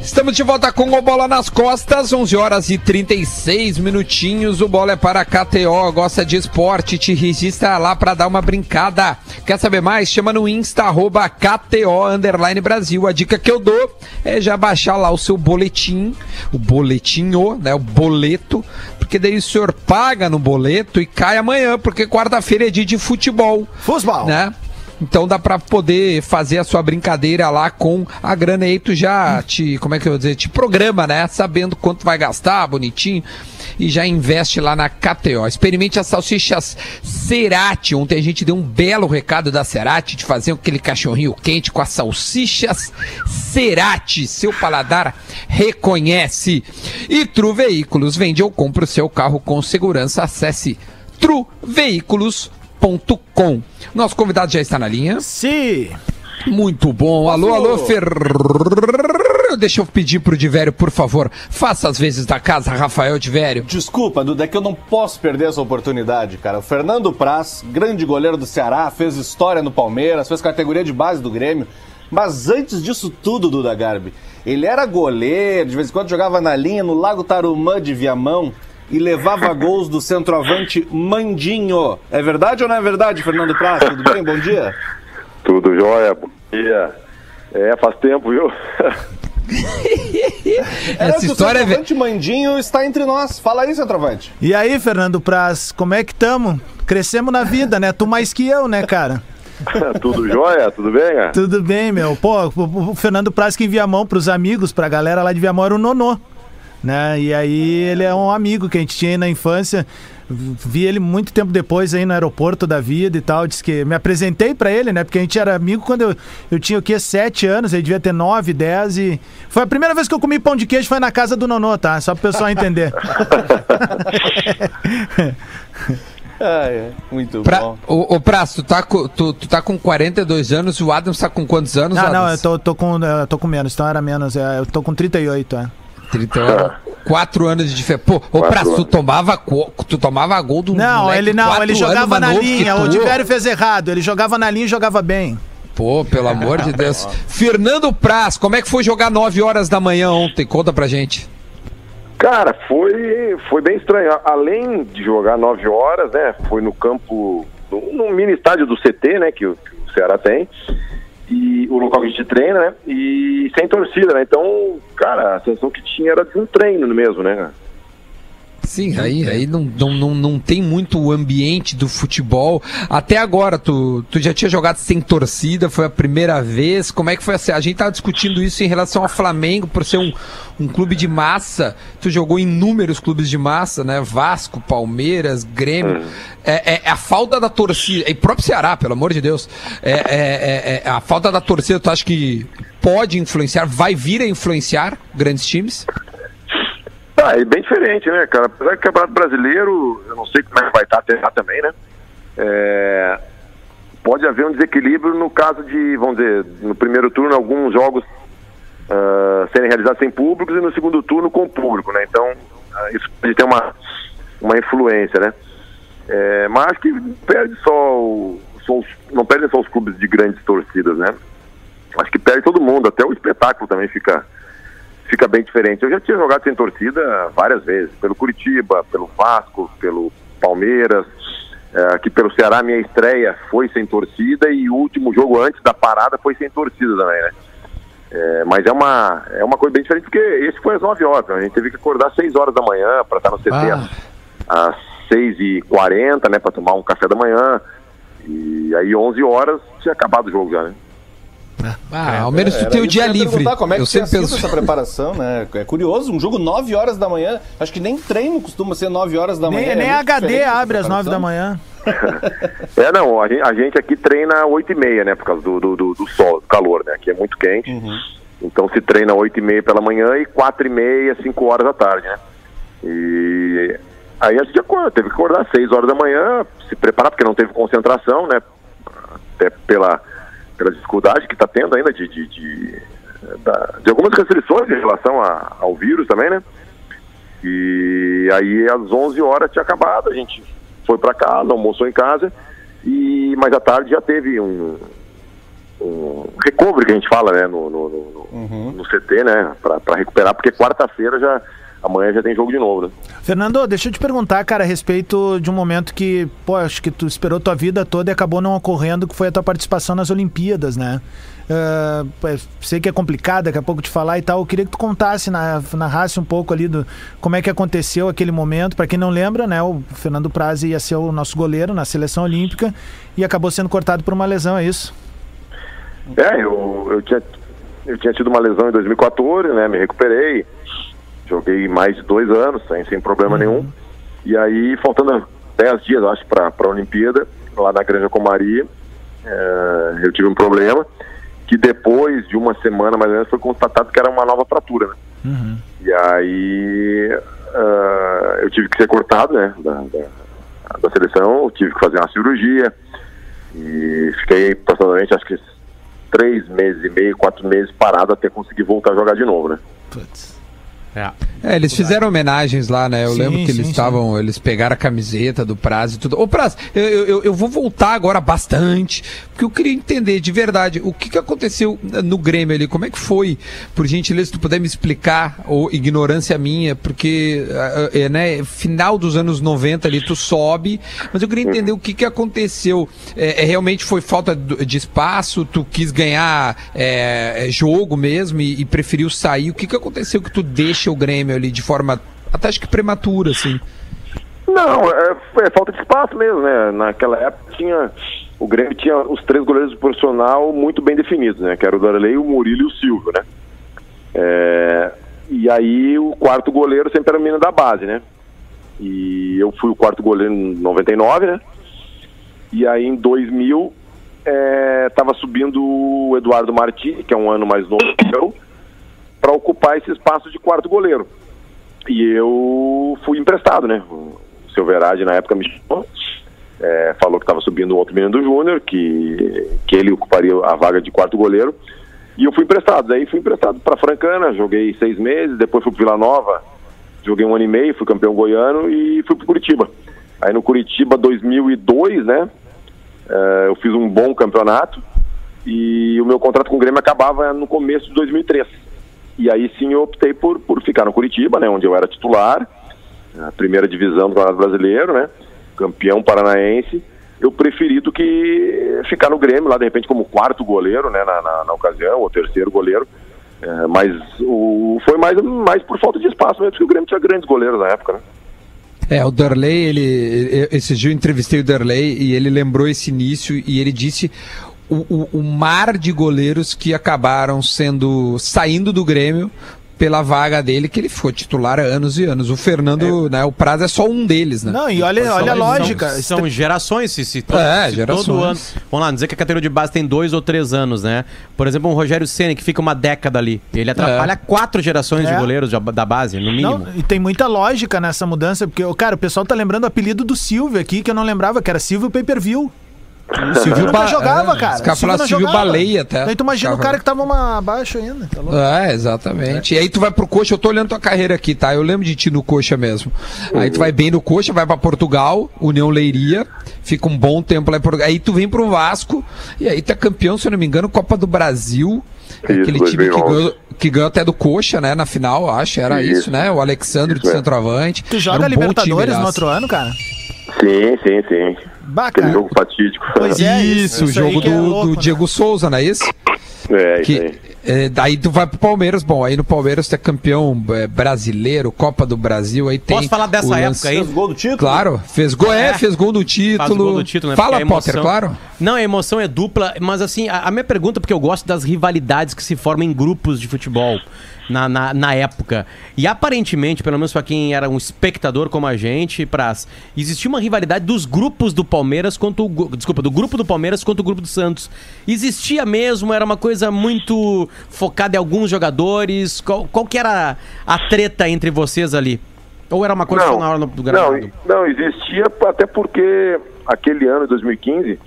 Estamos de volta com o Bola nas Costas, 11 horas e 36 minutinhos. O Bola é para a KTO, gosta de esporte, te registra lá para dar uma brincada. Quer saber mais? Chama no Insta, arroba KTO, underline Brasil. A dica que eu dou é já baixar lá o seu boletim, o boletinho, né, o boleto, porque daí o senhor paga no boleto e cai amanhã, porque quarta-feira é dia de futebol. Futebol. Né? Então dá pra poder fazer a sua brincadeira lá com a grana aí, tu já te, como é que eu vou dizer, te programa, né? Sabendo quanto vai gastar, bonitinho, e já investe lá na KTO. Experimente as salsichas Cerati. Ontem a gente deu um belo recado da Cerati de fazer aquele cachorrinho quente com as salsichas Cerati. Seu paladar reconhece. E Tru Veículos vende ou compra o seu carro com segurança. Acesse truveículos.com. Nosso convidado já está na linha. Sim. Muito bom. Alô, alô, Fer. Deixa eu pedir pro Divério, por favor, faça as vezes da casa, Rafael Divério. Desculpa, Duda, é que eu não posso perder essa oportunidade, cara. O Fernando Praz, grande goleiro do Ceará, fez história no Palmeiras, fez categoria de base do Grêmio. Mas antes disso tudo, Duda Garbi, ele era goleiro, de vez em quando jogava na linha no Lago Tarumã de Viamão e levava gols do centroavante Mandinho. É verdade ou não é verdade, Fernando Praz? Tudo bem? Bom dia. Tudo jóia, bom dia. É, faz tempo, viu? *laughs* Essa história o é. centroavante Mandinho está entre nós. Fala aí, centroavante. E aí, Fernando Praz, como é que tamo? Crescemos na vida, né? Tu mais que eu, né, cara? *laughs* Tudo jóia, tudo bem? né? Tudo bem, meu. Pô, o o Fernando Praz que envia mão pros amigos, pra galera lá de Viamão era o Nonô, né? E aí ele é um amigo que a gente tinha aí na infância. vi ele muito tempo depois aí no aeroporto da vida e tal. Disse que me apresentei pra ele, né? Porque a gente era amigo quando eu, eu tinha o quê? Sete anos, ele devia ter nove, dez e. Foi a primeira vez que eu comi pão de queijo, foi na casa do Nonô, tá? Só pro pessoal entender. *laughs* Ah, é. Muito Pra, bom. ô, ô Prazo, tu tá, com, tu, tu tá com 42 anos e o Adams tá com quantos anos, Não, não, eu tô, tô com, eu tô com menos, então era menos. é, Eu tô com 38, é. 30 anos. 4 anos de diferença. Pô, ô Quatro Prazo, tu tomava, tu tomava gol do Não, moleque ele não, quatro ele jogava na linha. O Diverio fez errado. Ele jogava na linha e jogava bem. Pô, pelo *laughs* amor de Deus. Fernando Praz, como é que foi jogar 9 horas da manhã ontem? Conta pra gente. Cara, foi, foi bem estranho. Além de jogar 9 horas, né? Foi no campo, no, no mini estádio do CT, né? Que o, que o Ceará tem. E o local que a gente treina, né? E sem torcida, né? Então, cara, a sensação que tinha era de um treino mesmo, né? Sim, aí, aí não, não, não, não tem muito o ambiente do futebol. Até agora, tu, tu já tinha jogado sem torcida, foi a primeira vez. Como é que foi assim? A gente tava discutindo isso em relação ao Flamengo, por ser um, um clube de massa. Tu jogou em inúmeros clubes de massa, né? Vasco, Palmeiras, Grêmio. É, é- é a falta da torcida, e próprio Ceará, pelo amor de Deus. É, é- é- é a falta da torcida, tu acha que pode influenciar, vai vir a influenciar grandes times? Ah, é bem diferente, né, cara? Apesar que o Campeonato Brasileiro, eu não sei como é que vai estar até lá também, né? É, pode haver um desequilíbrio no caso de, vamos dizer, no primeiro turno, alguns jogos ah, serem realizados sem públicos e no segundo turno com público, né? Então, ah, isso pode ter uma, uma influência, né? É, mas que perde só, o- só os, não perdem só os clubes de grandes torcidas, né? Acho que perde todo mundo, até o espetáculo também fica fica bem diferente. Eu já tinha jogado sem torcida várias vezes, pelo Curitiba, pelo Vasco, pelo Palmeiras, é, aqui pelo Ceará, minha estreia foi sem torcida e o último jogo antes da parada foi sem torcida também, né? É, mas é uma, é uma coisa bem diferente, porque esse foi às 9 horas, né? a gente teve que acordar às 6 horas da manhã para estar no CT Ah. às 6h40, né, para tomar um café da manhã, e aí 11 horas tinha acabado o jogo já, né? Ah, ao menos tu tem o dia livre. perguntar, Como é que eu sempre penso. essa *laughs* preparação, né? É curioso, um jogo 9 horas da manhã. Acho que nem treino costuma ser 9 horas da manhã. Nem, é nem HD abre às 9 da manhã. *laughs* É, não, a gente, a gente aqui treina 8 e meia, né, por causa do, do, do, do sol, do calor, né, aqui é muito quente, então se treina 8 e meia pela manhã e 4 e meia, 5 horas da tarde, né, e aí a gente acorda, teve que acordar às 6 horas da manhã, se preparar, porque não teve concentração, né, até pela, pela dificuldade que está tendo ainda de, de, de, de algumas restrições em relação a- ao vírus também, né, e aí às 11 horas tinha acabado, a gente foi para casa, almoçou em casa, e mais à tarde já teve um, um recovery que a gente fala, né, no, no, no- no CT, né, para recuperar, porque quarta-feira já, amanhã já tem jogo de novo, né. Fernando, deixa eu te perguntar, cara, a respeito de um momento que, pô, acho que tu esperou tua vida toda e acabou não ocorrendo, que foi a tua participação nas Olimpíadas, né? Pô, sei que é complicado daqui a pouco te falar e tal. Eu queria que tu contasse, na- narrasse um pouco ali do como é que aconteceu aquele momento. Pra quem não lembra, né? O Fernando Prazi ia ser o nosso goleiro na seleção olímpica e acabou sendo cortado por uma lesão, é isso? É, eu, eu, tinha, eu tinha tido uma lesão em 2014, né? Me recuperei. Joguei mais de dois anos, sem, sem problema nenhum. E aí, faltando 10 dias, acho, para a Olimpíada, lá na Granja Comari, é, eu tive um problema que depois de uma semana, mais ou menos, foi constatado que era uma nova fratura, né? E aí, ah, eu tive que ser cortado, né? Da, da, da seleção, tive que fazer uma cirurgia. E fiquei aproximadamente, acho que três meses e meio, quatro meses parado até conseguir voltar a jogar de novo, né? É, eles fizeram homenagens lá, né? Eu Sim, lembro que eles sim, estavam, eles pegaram a camiseta do Praz e tudo. Ô, Praz, eu, eu, eu vou voltar agora bastante, porque eu queria entender de verdade o que, que aconteceu no Grêmio ali, como é que foi? Por gentileza, se tu puder me explicar, ou ignorância minha, porque, é, né, final dos anos 90 ali, tu sobe, mas eu queria entender o que, que aconteceu. É, é, realmente foi falta de espaço, tu quis ganhar é, é, jogo mesmo e, e preferiu sair. O que, que aconteceu que tu deixa o Grêmio ali de forma até acho que prematura, assim? Não, é, é falta de espaço mesmo, né? Naquela época tinha. O Grêmio tinha os três goleiros do profissional muito bem definidos, né? Que era o Darley, o Murilo e o Silvio, né? É, e aí o quarto goleiro sempre era o menino da base, né? E eu fui o quarto goleiro em 99, né? E aí em 2000 estava subindo o Eduardo Martins, que é um ano mais novo que eu, para ocupar esse espaço de quarto goleiro. E eu fui emprestado, né? O seu Verade na época me chamou, é, falou que estava subindo outro menino do Júnior, que, que ele ocuparia a vaga de quarto goleiro. E eu fui emprestado. Daí fui emprestado para Francana, joguei seis meses, depois fui para Vila Nova, joguei um ano e meio, fui campeão goiano e fui para Curitiba. Aí no Curitiba 2002, né? é, eu fiz um bom campeonato e o meu contrato com o Grêmio acabava no começo de 2003. E aí sim eu optei por, por ficar no Curitiba, né? Onde eu era titular, a primeira divisão do Campeonato Brasileiro, né? Campeão paranaense eu preferi do que ficar no Grêmio lá de repente como quarto goleiro, né, na, na, na ocasião, ou terceiro goleiro. É, mas o, foi mais, mais por falta de espaço mesmo, porque o Grêmio tinha grandes goleiros na época, né? É, o Darley, ele. Esses dias eu entrevistei o Darley e ele lembrou esse início e ele disse o, o, o, mar de goleiros que acabaram sendo. saindo do Grêmio pela vaga dele, que ele foi titular há anos e anos. O Fernando, é. né, o Prazo é só um deles, né? Não, e olha, olha a lógica. São, são gerações, se, se, é, se gerações. todo ano. Vamos lá, dizer que a categoria de base tem dois ou três anos, né? Por exemplo, um Rogério Senna, que fica uma década ali. Ele atrapalha é. quatro gerações é. de goleiros da base, no mínimo. Não, e tem muita lógica nessa mudança, porque, cara, o pessoal tá lembrando o apelido do Silvio aqui, que eu não lembrava, que era Silvio Pay-Per-View. O Silvio ba... *laughs* jogava, é, cara. Os Silvio, Silvio Baleia até. Aí tu imagina Ficava... o cara que tava uma abaixo ainda. Tá é, exatamente. É. E aí tu vai pro Coxa, eu tô olhando tua carreira aqui, tá? Eu lembro de ti no Coxa mesmo. Uhum. Aí tu vai bem no Coxa, vai pra Portugal, União Leiria, fica um bom tempo lá em Portugal. Aí tu vem pro Vasco, e aí tu é campeão, se eu não me engano, Copa do Brasil. Isso, aquele time que ganhou, que ganhou até do Coxa, né? Na final, acho, era isso, isso né? O Alexandre isso, de centroavante. Tu joga um Libertadores no outro ano, cara? Sim, sim, sim. Bacana. Aquele jogo fatídico. Pois é, isso, o jogo do, é louco, do né? Diego Souza, não é isso? É, que, isso. É, daí tu vai pro Palmeiras, bom, aí no Palmeiras tu é campeão é, brasileiro, Copa do Brasil, aí tem. Posso falar dessa época aí? Fez gol do título? Claro, fez gol, é, é fez gol do título. Gol do título né? Fala, emoção... Potter, claro. Não, a emoção é dupla, mas assim, a, a minha pergunta, porque eu gosto das rivalidades que se formam em grupos de futebol na, na, na, época. E aparentemente, pelo menos para quem era um espectador como a gente, Praz, existia uma rivalidade dos grupos do Palmeiras contra o. Desculpa, do grupo do Palmeiras contra o grupo do Santos. Existia mesmo, era uma coisa muito focada em alguns jogadores. Qual, qual que era a treta entre vocês ali? Ou era uma coisa não, na hora do gramado? Não, não, existia até porque aquele ano, 2015,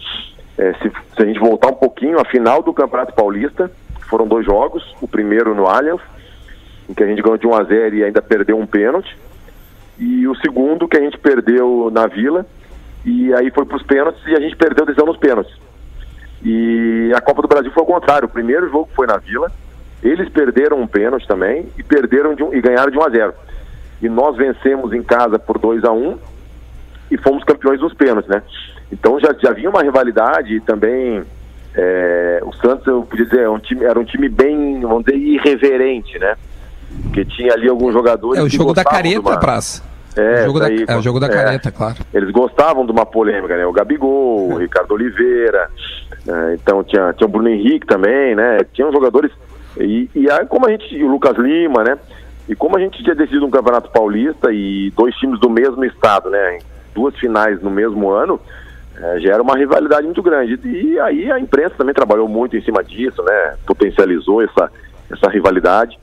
é, se, se, a gente voltar um pouquinho, a final do Campeonato Paulista, foram dois jogos, o primeiro no Allianz em que a gente ganhou de 1 a 0 e ainda perdeu um pênalti. E o segundo que a gente perdeu na Vila, e aí foi para os pênaltis e a gente perdeu decisão nos pênaltis. E a Copa do Brasil foi ao contrário. O primeiro jogo foi na Vila, eles perderam um pênalti também e perderam um, e ganharam de 1 a 0. E nós vencemos em casa por 2 a 1 e fomos campeões dos pênaltis, né? Então já, já vinha uma rivalidade e também é, o Santos, eu podia dizer, era um time, era um time bem, vamos dizer, irreverente, né? Que tinha ali alguns jogadores. É o jogo da careta, uma... Praça. É, o jogo, daí, da, é o jogo da é, careta, claro. Eles gostavam de uma polêmica, né? O Gabigol, o Ricardo Oliveira, né? então tinha, tinha o Bruno Henrique também, né? Tinham jogadores. E, e aí, como a gente. o Lucas Lima, né? E como a gente tinha decidido um campeonato paulista e dois times do mesmo estado, né? Duas finais no mesmo ano, é, já era uma rivalidade muito grande. E aí a imprensa também trabalhou muito em cima disso, né? Potencializou essa, essa rivalidade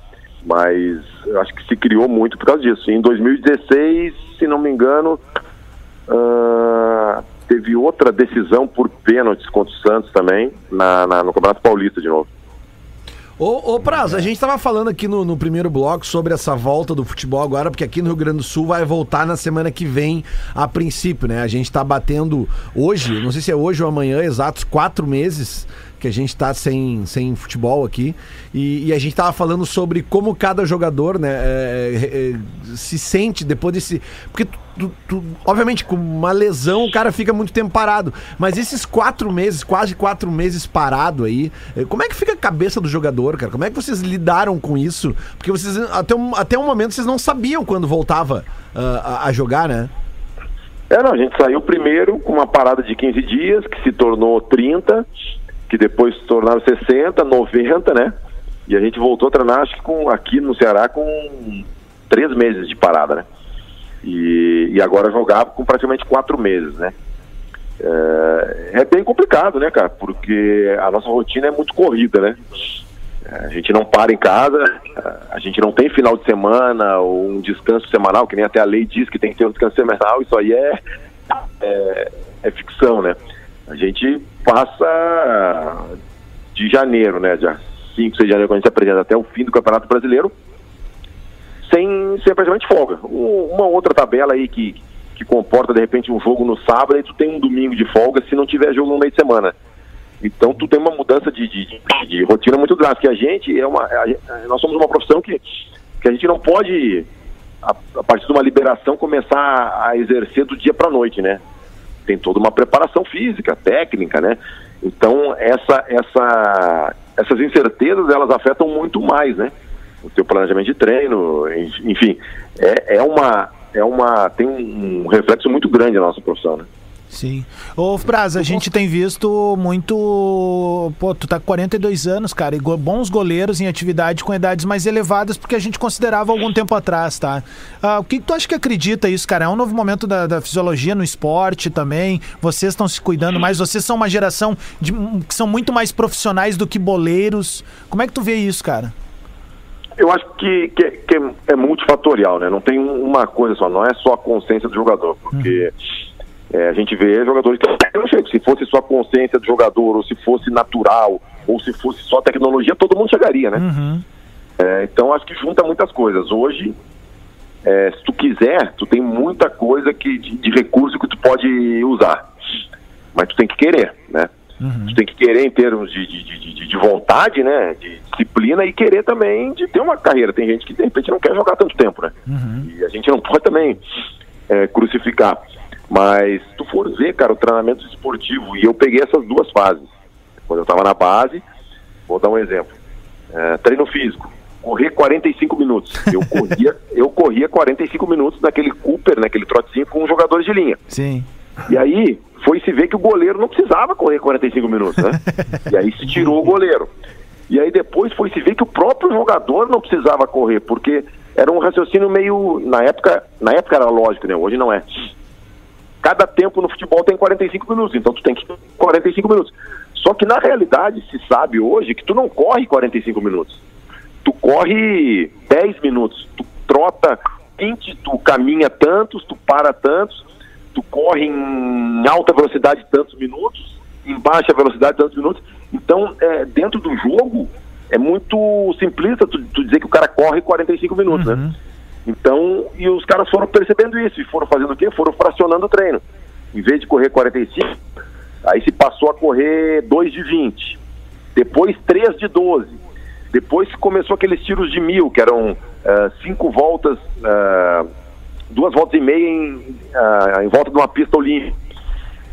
mas acho que se criou muito por causa disso. Em 2016, se não me engano, uh, teve outra decisão por pênaltis contra o Santos também, na, na, no Campeonato Paulista de novo. Ô, ô Praz, a gente estava falando aqui no, no, primeiro bloco sobre essa volta do futebol agora, porque aqui no Rio Grande do Sul vai voltar na semana que vem, a princípio, né? A gente está batendo hoje, não sei se é hoje ou amanhã, exatos quatro meses que a gente está sem, sem futebol aqui. E, e a gente estava falando sobre como cada jogador né, é, é, se sente depois desse. Porque, tu, tu, obviamente, com uma lesão o cara fica muito tempo parado. Mas esses quatro meses, quase quatro meses parado aí, é, como é que fica a cabeça do jogador, cara? Como é que vocês lidaram com isso? Porque vocês, até um, até um momento, vocês não sabiam quando voltava uh, a, a jogar, né? É, não, a gente saiu primeiro com uma parada de 15 dias, que se tornou 30, que depois se tornaram 60, 90, né? E a gente voltou a treinar, acho que com, aqui no Ceará com três meses de parada, né? E, e agora jogar com praticamente quatro meses, né? É, é bem complicado, né, cara? Porque a nossa rotina é muito corrida, né? A gente não para em casa, a gente não tem final de semana ou um descanso semanal, que nem até a lei diz que tem que ter um descanso semanal, isso aí é, é, é ficção, né? A gente passa de janeiro, né? Dia 5, 6 de janeiro, quando a gente se apresenta até o fim do Campeonato Brasileiro, sem, sem praticamente folga. Um- uma outra tabela aí que, que comporta, de repente, um jogo no sábado e tu tem um domingo de folga se não tiver jogo no meio de semana. Então tu tem uma mudança de, de, de- de rotina muito drástica. A gente é uma. a nós somos uma profissão que, que a gente não pode, a, a partir de uma liberação, começar a exercer do dia para noite, né? Tem toda uma preparação física, técnica, né? Então essa, essa, essas incertezas elas afetam muito mais, né? O teu planejamento de treino, en- enfim, é, é uma. É uma, tem um reflexo muito grande na nossa profissão, né? Sim. Ô, Braz, a gente tem visto muito. Pô, tu tá com 42 anos, cara, e go- bons goleiros em atividade com idades mais elevadas, porque a gente considerava algum tempo atrás, tá? Ah, o que, que tu acha que acredita isso, cara? É um novo momento da, da fisiologia no esporte também. Vocês estão se cuidando mais, vocês são uma geração de- que são muito mais profissionais do que boleiros. Como é que tu vê isso, cara? Eu acho que, que, que é multifatorial, né? Não tem um- uma coisa só, não é só a consciência do jogador, porque é, a gente vê jogadores que se fosse só a consciência do jogador, ou se fosse natural, ou se fosse só tecnologia, todo mundo chegaria, né? Uhum. É, então acho que junta muitas coisas. Hoje, é, se tu quiser, tu tem muita coisa que, de, de recurso que tu pode usar. Mas tu tem que querer, né? Tu tem que querer em termos de, de, de, de- de vontade, né? De disciplina e querer também de ter uma carreira. Tem gente que de repente não quer jogar tanto tempo, né? E a gente não pode também é, crucificar. Mas se tu for ver, cara, o treinamento esportivo, e eu peguei essas duas fases. Quando eu estava na base, vou dar um exemplo. É, treino físico, correr 45 minutos. Eu *laughs* corria, eu corria 45 minutos naquele Cooper, naquele trotezinho com jogadores de linha. Sim. E aí foi se ver que o goleiro não precisava correr 45 minutos, né? E aí se tirou o goleiro. E aí depois foi se ver que o próprio jogador não precisava correr, porque era um raciocínio meio na época, na época era lógico, né? Hoje não é. Cada tempo no futebol tem 45 minutos, então tu tem que 45 minutos. Só que na realidade se sabe hoje que tu não corre 45 minutos. Tu corre 10 minutos, tu trota 20, tu caminha tantos, tu para tantos, tu corre em alta velocidade tantos minutos, em baixa velocidade tantos minutos. Então, é, dentro do jogo, é muito simplista tu, tu dizer que o cara corre 45 minutos, né? Então, e os caras foram percebendo isso e foram fazendo o quê? Foram fracionando o treino. Em vez de correr 45, aí se passou a correr 2 de 20, depois 3 de 12. Depois começou aqueles tiros de mil, que eram ah, cinco voltas, ah, duas voltas e meia em, ah, em volta de uma pista olímpica.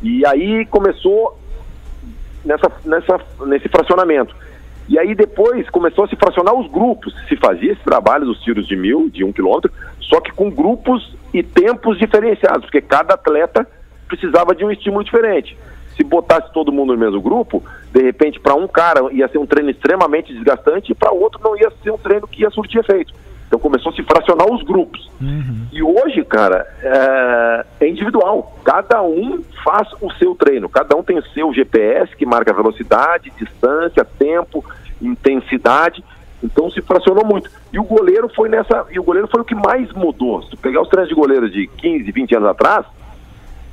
E aí começou nessa, nessa, nesse fracionamento. E aí depois começou a se fracionar os grupos. Se fazia esse trabalho dos tiros de mil, de um quilômetro, só que com grupos e tempos diferenciados, porque cada atleta precisava de um estímulo diferente. Se botasse todo mundo no mesmo grupo, de repente para um cara ia ser um treino extremamente desgastante e para outro não ia ser um treino que ia surtir efeito. Então começou a se fracionar os grupos. E hoje, cara, é, é individual. Cada um faz o seu treino. Cada um tem o seu GPS que marca velocidade, distância, tempo, intensidade. Então se fracionou muito. E o goleiro foi nessa. E o goleiro foi o que mais mudou. Se tu pegar os treinos de goleiro de 15, 20 anos atrás,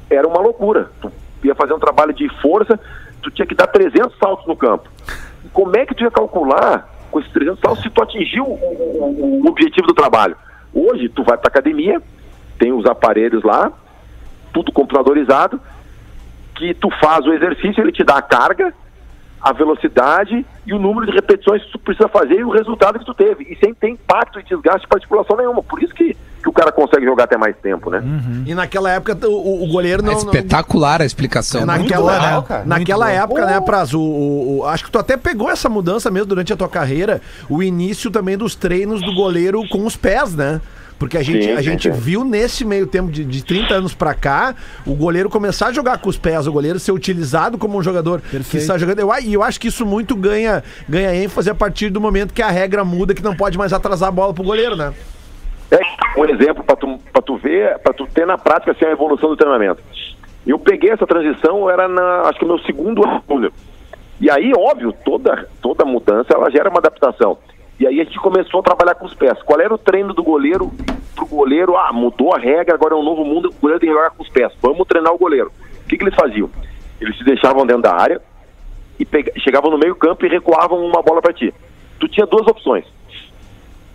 era uma loucura. Tu ia fazer um trabalho de força, tu tinha que dar 300 saltos no campo. E como é que tu ia calcular com esses 300 saltos se tu atingiu o, o- objetivo do trabalho? Hoje, tu vai para academia, tem os aparelhos lá, tudo computadorizado, que tu faz o exercício, ele te dá a carga, a velocidade e o número de repetições que tu precisa fazer e o resultado que tu teve. E sem ter impacto e desgaste para articulação nenhuma. Por isso que, que o cara consegue jogar até mais tempo, né? E naquela época o, o goleiro É não. não- espetacular a explicação. Naquela, né? é, naquela época, né, Praz, o, o- acho que tu até pegou essa mudança mesmo durante a tua carreira, o início também dos treinos do goleiro com os pés, né? Porque a gente, Sim, a sim, gente sim. viu nesse meio tempo de, de 30 anos pra cá, o goleiro começar a jogar com os pés, o goleiro ser utilizado como um jogador que está jogando. Eu, e eu acho que isso muito ganha, ganha ênfase a partir do momento que a regra muda, que não pode mais atrasar a bola pro goleiro, né? Um exemplo para tu, pra tu ver, para tu ter na prática assim, a evolução do treinamento. Eu peguei essa transição, era na, acho que no meu segundo *laughs* ano. E aí, óbvio, toda, toda mudança ela gera uma adaptação. E aí a gente começou a trabalhar com os pés. Qual era o treino do goleiro pro goleiro? Ah, mudou a regra, agora é um novo mundo, o goleiro tem que jogar com os pés. Vamos treinar o goleiro. O que, que eles faziam? Eles se deixavam dentro da área e chegavam no meio campo e recuavam uma bola para ti. Tu tinha duas opções.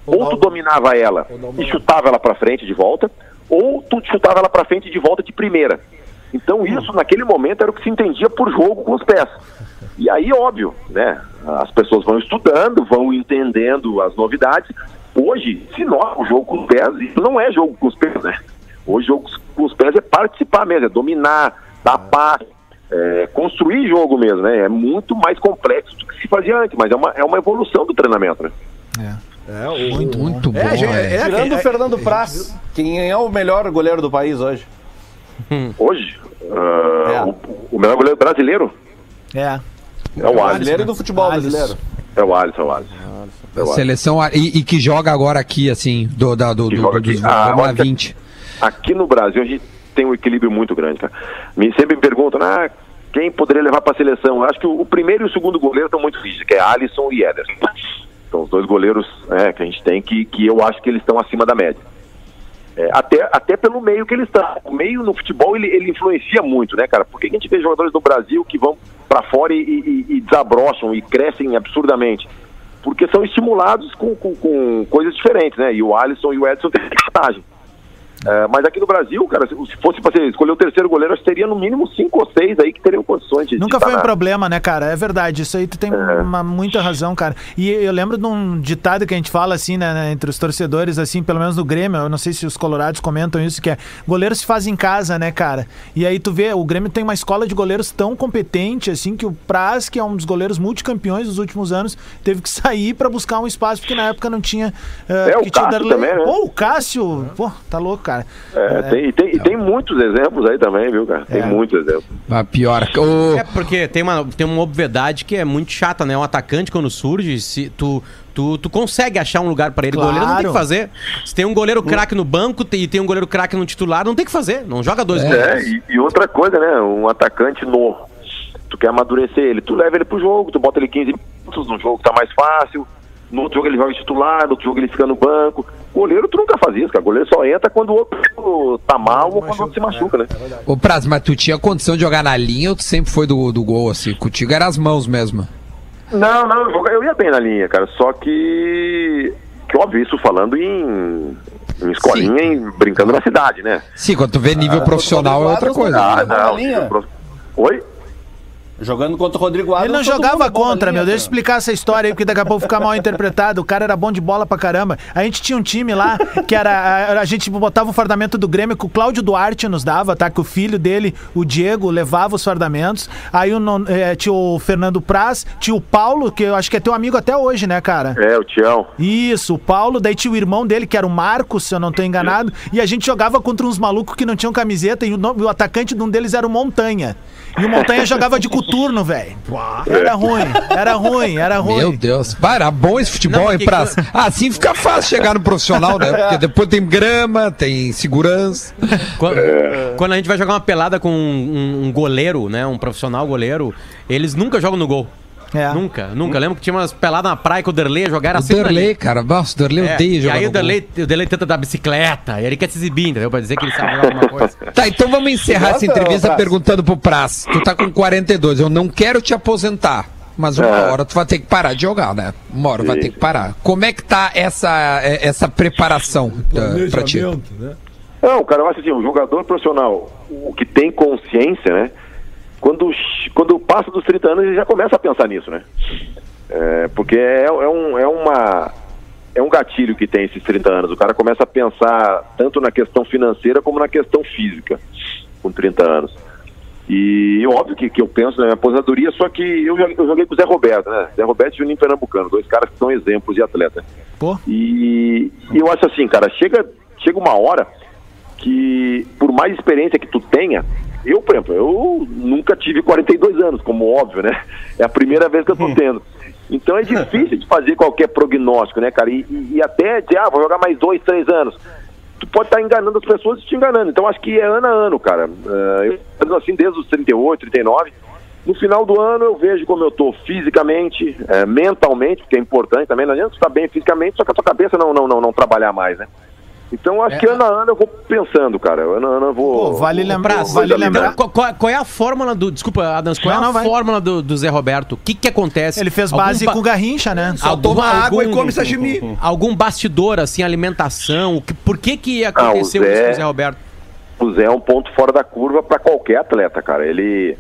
Ou tu dominava ela e chutava ela para frente de volta, ou tu chutava ela para frente de volta de primeira. Então isso naquele momento era o que se entendia por jogo com os pés. E aí, óbvio, né? As pessoas vão estudando, vão entendendo as novidades. Hoje, se nota o jogo com os pés, isso não é jogo com os pés, né? Hoje, jogo com os pés é participar mesmo, é dominar, tapar, é, construir jogo mesmo, né? É muito mais complexo do que se fazia antes, mas é uma, é uma evolução do treinamento, né? Muito, muito bom. É, gente, é. é, Tirando é, o Fernando Praz, quem é o melhor goleiro do país hoje? Hoje, É. o, o melhor goleiro brasileiro É. é o Alisson. Brasileiro e do futebol Alisson. brasileiro. É o Alisson, é o Alisson. É o Alisson. Seleção e, e que joga agora aqui, assim, do, da, do, Que do, joga dos aqui. Ah, olha- 20. Aqui no Brasil a gente tem um equilíbrio muito grande, cara. Me sempre me perguntam, ah, quem poderia levar para a seleção? Eu acho que o, o primeiro e o segundo goleiro estão muito rígidos, que é Alisson e Ederson. São os dois goleiros é, que a gente tem que, que eu acho que eles estão acima da média. É, até, até pelo meio que eles estão. O meio no futebol ele, ele influencia muito, né, cara? Por que a gente vê jogadores do Brasil que vão para fora e, e- e desabrocham e crescem absurdamente? Porque são estimulados com, com, com coisas diferentes, né? E o Alisson e o Edson têm vantagem. É, mas aqui no Brasil, cara, se se fosse para escolher o terceiro goleiro, acho que teria no mínimo cinco ou seis aí que teriam condições de. Nunca estar foi um na- problema, né, cara? É verdade. Isso aí tu tem uma, muita razão, cara. E eu lembro de um ditado que a gente fala, assim, né, né, entre os torcedores, assim, pelo menos no Grêmio, eu não sei se os colorados comentam isso, que é goleiro se faz em casa, né, cara? E aí tu vê, o Grêmio tem uma escola de goleiros tão competente, assim, que o Praz, que é um dos goleiros multicampeões dos últimos anos, teve que *laughs* sair pra buscar um espaço, porque na época não tinha... eh, É, o Cássio também, né? Pô, o Cássio, pô, tá louco, cara. É, tem, e, tem, e tem muitos exemplos aí também, viu, cara? Tem É. muitos exemplos. A pior. O, É porque tem uma, tem uma obviedade que é muito chata, né? Um atacante quando surge, se tu, tu, tu consegue achar um lugar pra ele. O goleiro não tem que Claro. fazer. Se tem um goleiro craque no banco e tem um goleiro craque no titular, não tem que fazer. Não joga dois É, goleiros. e, e outra coisa, né? Um atacante novo. Tu quer amadurecer ele, tu leva ele pro jogo, tu bota ele 15 minutos no jogo, tá mais fácil. No outro jogo ele joga titular, no outro jogo ele fica no banco. Goleiro, tu nunca faz isso, cara. Goleiro só entra quando o outro tá mal ou quando o outro se machuca, né? Ô, Praz, mas tu tinha condição de jogar na linha ou tu sempre foi do, do gol, assim? Contigo era as mãos mesmo. Não, não, eu eu ia bem na linha, cara. Só que. Que óbvio, isso falando em. Em escolinha, em- brincando na cidade, né? Sim, quando tu vê nível profissional é outra coisa. Ah, na não. Oi? Jogando contra o Rodrigo Adams. Ele não jogava é contra, linha, meu. Deixa eu explicar essa história aí, porque daqui a pouco fica mal *laughs* interpretado. O cara era bom de bola pra caramba. A gente tinha um time lá que era. A, a gente botava o fardamento do Grêmio que o Cláudio Duarte nos dava, tá? Que o filho dele, o Diego, levava os fardamentos. Aí o, eh, tinha o Fernando Praz, tinha o Paulo, que eu acho que é teu amigo até hoje, né, cara? É, o Tião. Isso, o Paulo, daí tinha o irmão dele, que era o Marcos, se eu não tô enganado, e a gente jogava contra uns malucos que não tinham camiseta, e o, nome- o atacante de um deles era o Montanha. E o Montanha jogava de *laughs* coturno, velho. Era ruim, era ruim, era ruim. Meu Deus. Bah, era bom esse futebol, Não, hein, porque- Praz? Ah, assim fica fácil chegar no profissional, né? Porque depois tem grama, tem segurança. Quando, É. quando a gente vai jogar uma pelada com um, um goleiro, né? Um profissional goleiro, eles nunca jogam no gol. É. Nunca, nunca. Lembro que tinha umas peladas na praia que o Derlei jogar era O sempre Derlei, linha. cara. Nossa, o Derlei É, odeia e jogar aí no o gol. Derlei, o Derlei tenta dar bicicleta, e ele quer se exibir, entendeu? Pra dizer que ele sabe jogar alguma coisa. *laughs* Tá, então vamos encerrar essa entrevista perguntando pro Praz. Tu tá com 42, eu não quero te aposentar. Mas uma É. hora tu vai ter que parar de jogar, né? Uma hora vai ter que parar. Como é que tá essa, é, essa preparação da, pra ti? né? Não, cara, eu acho assim, o jogador profissional, o que tem consciência, né? Quando, quando passa dos 30 anos, ele já começa a pensar nisso, né? É, porque é, é um, é, uma, é um gatilho que tem esses 30 anos. O cara começa a pensar tanto na questão financeira como na questão física, com 30 anos. E óbvio que, que eu penso na minha aposentadoria, só que eu, joguei- eu joguei com o Zé Roberto, né? Zé Roberto e Juninho Pernambucano, dois caras que são exemplos de atleta. Pô. E, e eu acho assim, cara, chega, chega uma hora que, por mais experiência que tu tenha, eu, por exemplo, eu nunca tive 42 anos, como óbvio, né? É a primeira vez que eu tô tendo. Então é difícil de fazer qualquer prognóstico, né, cara? E, e- e até dizer, ah, vou jogar mais dois, três anos. tu pode estar enganando as pessoas e te enganando. Então acho que é ano a ano, cara. É, eu, assim, desde os 38, 39. No final do ano eu vejo como eu estou fisicamente, é, mentalmente, porque é importante também. Não adianta estar bem fisicamente, só que a tua cabeça não, não, não, não trabalhar mais, né? Então acho É. que ano a ano eu vou pensando, cara. Ano a ano eu vou. Pô, vale lembrar- vou vale lembrar- Qual, qual- é a fórmula do. Desculpa, Adams, qual Não, é a não, fórmula do, do Zé Roberto? O que, que acontece? Ele fez Algum base ba- com o Garrincha, né? Só toma água e come sashimi. Algum bastidor, assim, alimentação? O que- por que que Ah, aconteceu o Zé- isso com o Zé Roberto? o Zé é um ponto fora da curva para qualquer atleta, cara. Ele.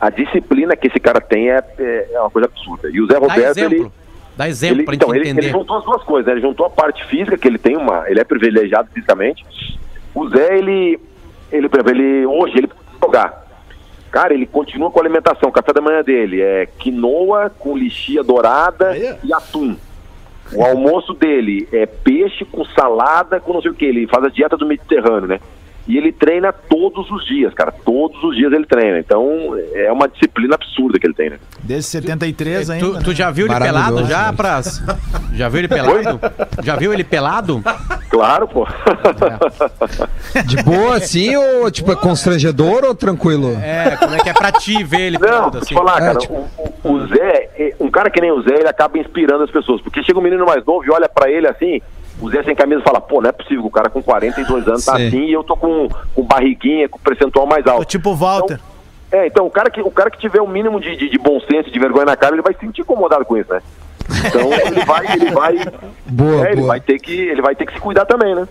A disciplina que esse cara tem é, é é uma coisa absurda. E o Zé Dá Roberto, exemplo. ele. Dá exemplo pra então, ele, entender. ele juntou as duas coisas, né? Ele juntou a parte física, que ele tem uma. Ele é privilegiado fisicamente. O Zé, ele. Ele, por exemplo, ele. Hoje, ele pode jogar. Cara, ele continua com a alimentação. O café da manhã dele é quinoa com lixia dourada e atum. O almoço dele é peixe com salada, com não sei o que. Ele faz a dieta do Mediterrâneo, né? E ele treina todos os dias, cara. Todos os dias ele treina. Então é uma disciplina absurda que ele tem, né? Desde 73 ainda. Tu, tu né? já viu ele pelado já. Praz? Já viu ele pelado? Já viu ele pelado? Claro, pô. De boa, assim, ou tipo, é constrangedor ou tranquilo? É, como é que é pra ti ver ele Não, pelado te assim? falar, É, cara, tipo- o, o- o Zé, é- um cara que nem o Zé, ele acaba inspirando as pessoas. Porque chega um menino mais novo e olha pra ele assim, o Zé sem camisa fala, pô, não é possível, o cara com 42 anos tá Sim. assim e eu tô com, com barriguinha, com percentual mais O alto. tipo Walter. É, então o cara que, o cara que tiver o mínimo de, de, de bom senso, de vergonha na cara, ele vai se sentir incomodado com isso, né? Então ele vai, ele vai. Boa, é, ele boa. vai ter que. Ele vai ter que se cuidar também, né?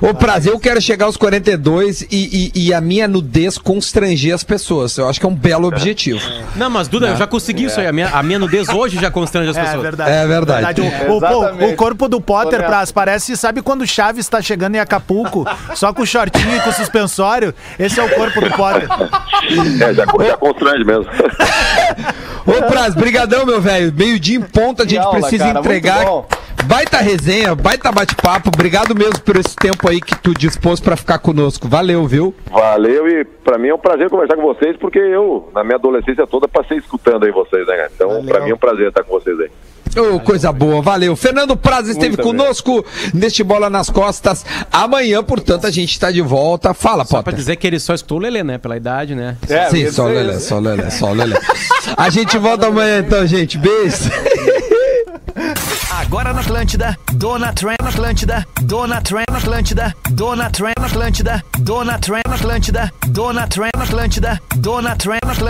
Ô, prazer, eu quero chegar aos 42 e, e, e a minha nudez constranger as pessoas. Eu acho que é um belo objetivo. Não, mas Duda, eu já consegui isso aí. A minha, a minha nudez hoje já constrange as É, pessoas. verdade. É verdade. O, o- Exatamente. o corpo do Potter, Tô Praz, parece, sabe quando o Chaves tá chegando em Acapulco, *laughs* só com shortinho e com suspensório? Esse é o corpo do Potter. É, já, já constrange mesmo. *laughs* Ô, Praz, brigadão, meu velho. Meio-dia em ponta, a gente aula, precisa cara, entregar. Baita resenha, baita bate-papo. Obrigado mesmo por esse tempo aí que tu dispôs pra ficar conosco. Valeu, viu? Valeu e pra mim é um prazer conversar com vocês, porque eu, na minha adolescência toda, passei escutando aí vocês, né, cara? Então, pra mim é um prazer estar com vocês aí. Ô, coisa boa, valeu. Fernando Praz esteve Muito conosco neste Bola nas Costas. Amanhã, portanto, a gente tá de volta. Fala, Só pra Potter. dizer que ele só escutou o Lelê, né? Pela idade, né? É, Sim, só o aí. Lelé, só o Lelé, só o Lelé. A gente volta amanhã então, gente. Beijo. *laughs* Agora na Atlântida, Dona Atlântida, Dona Atlântida, Dona Atlântida, Dona Atlântida, Dona Atlântida, Dona Atlântida.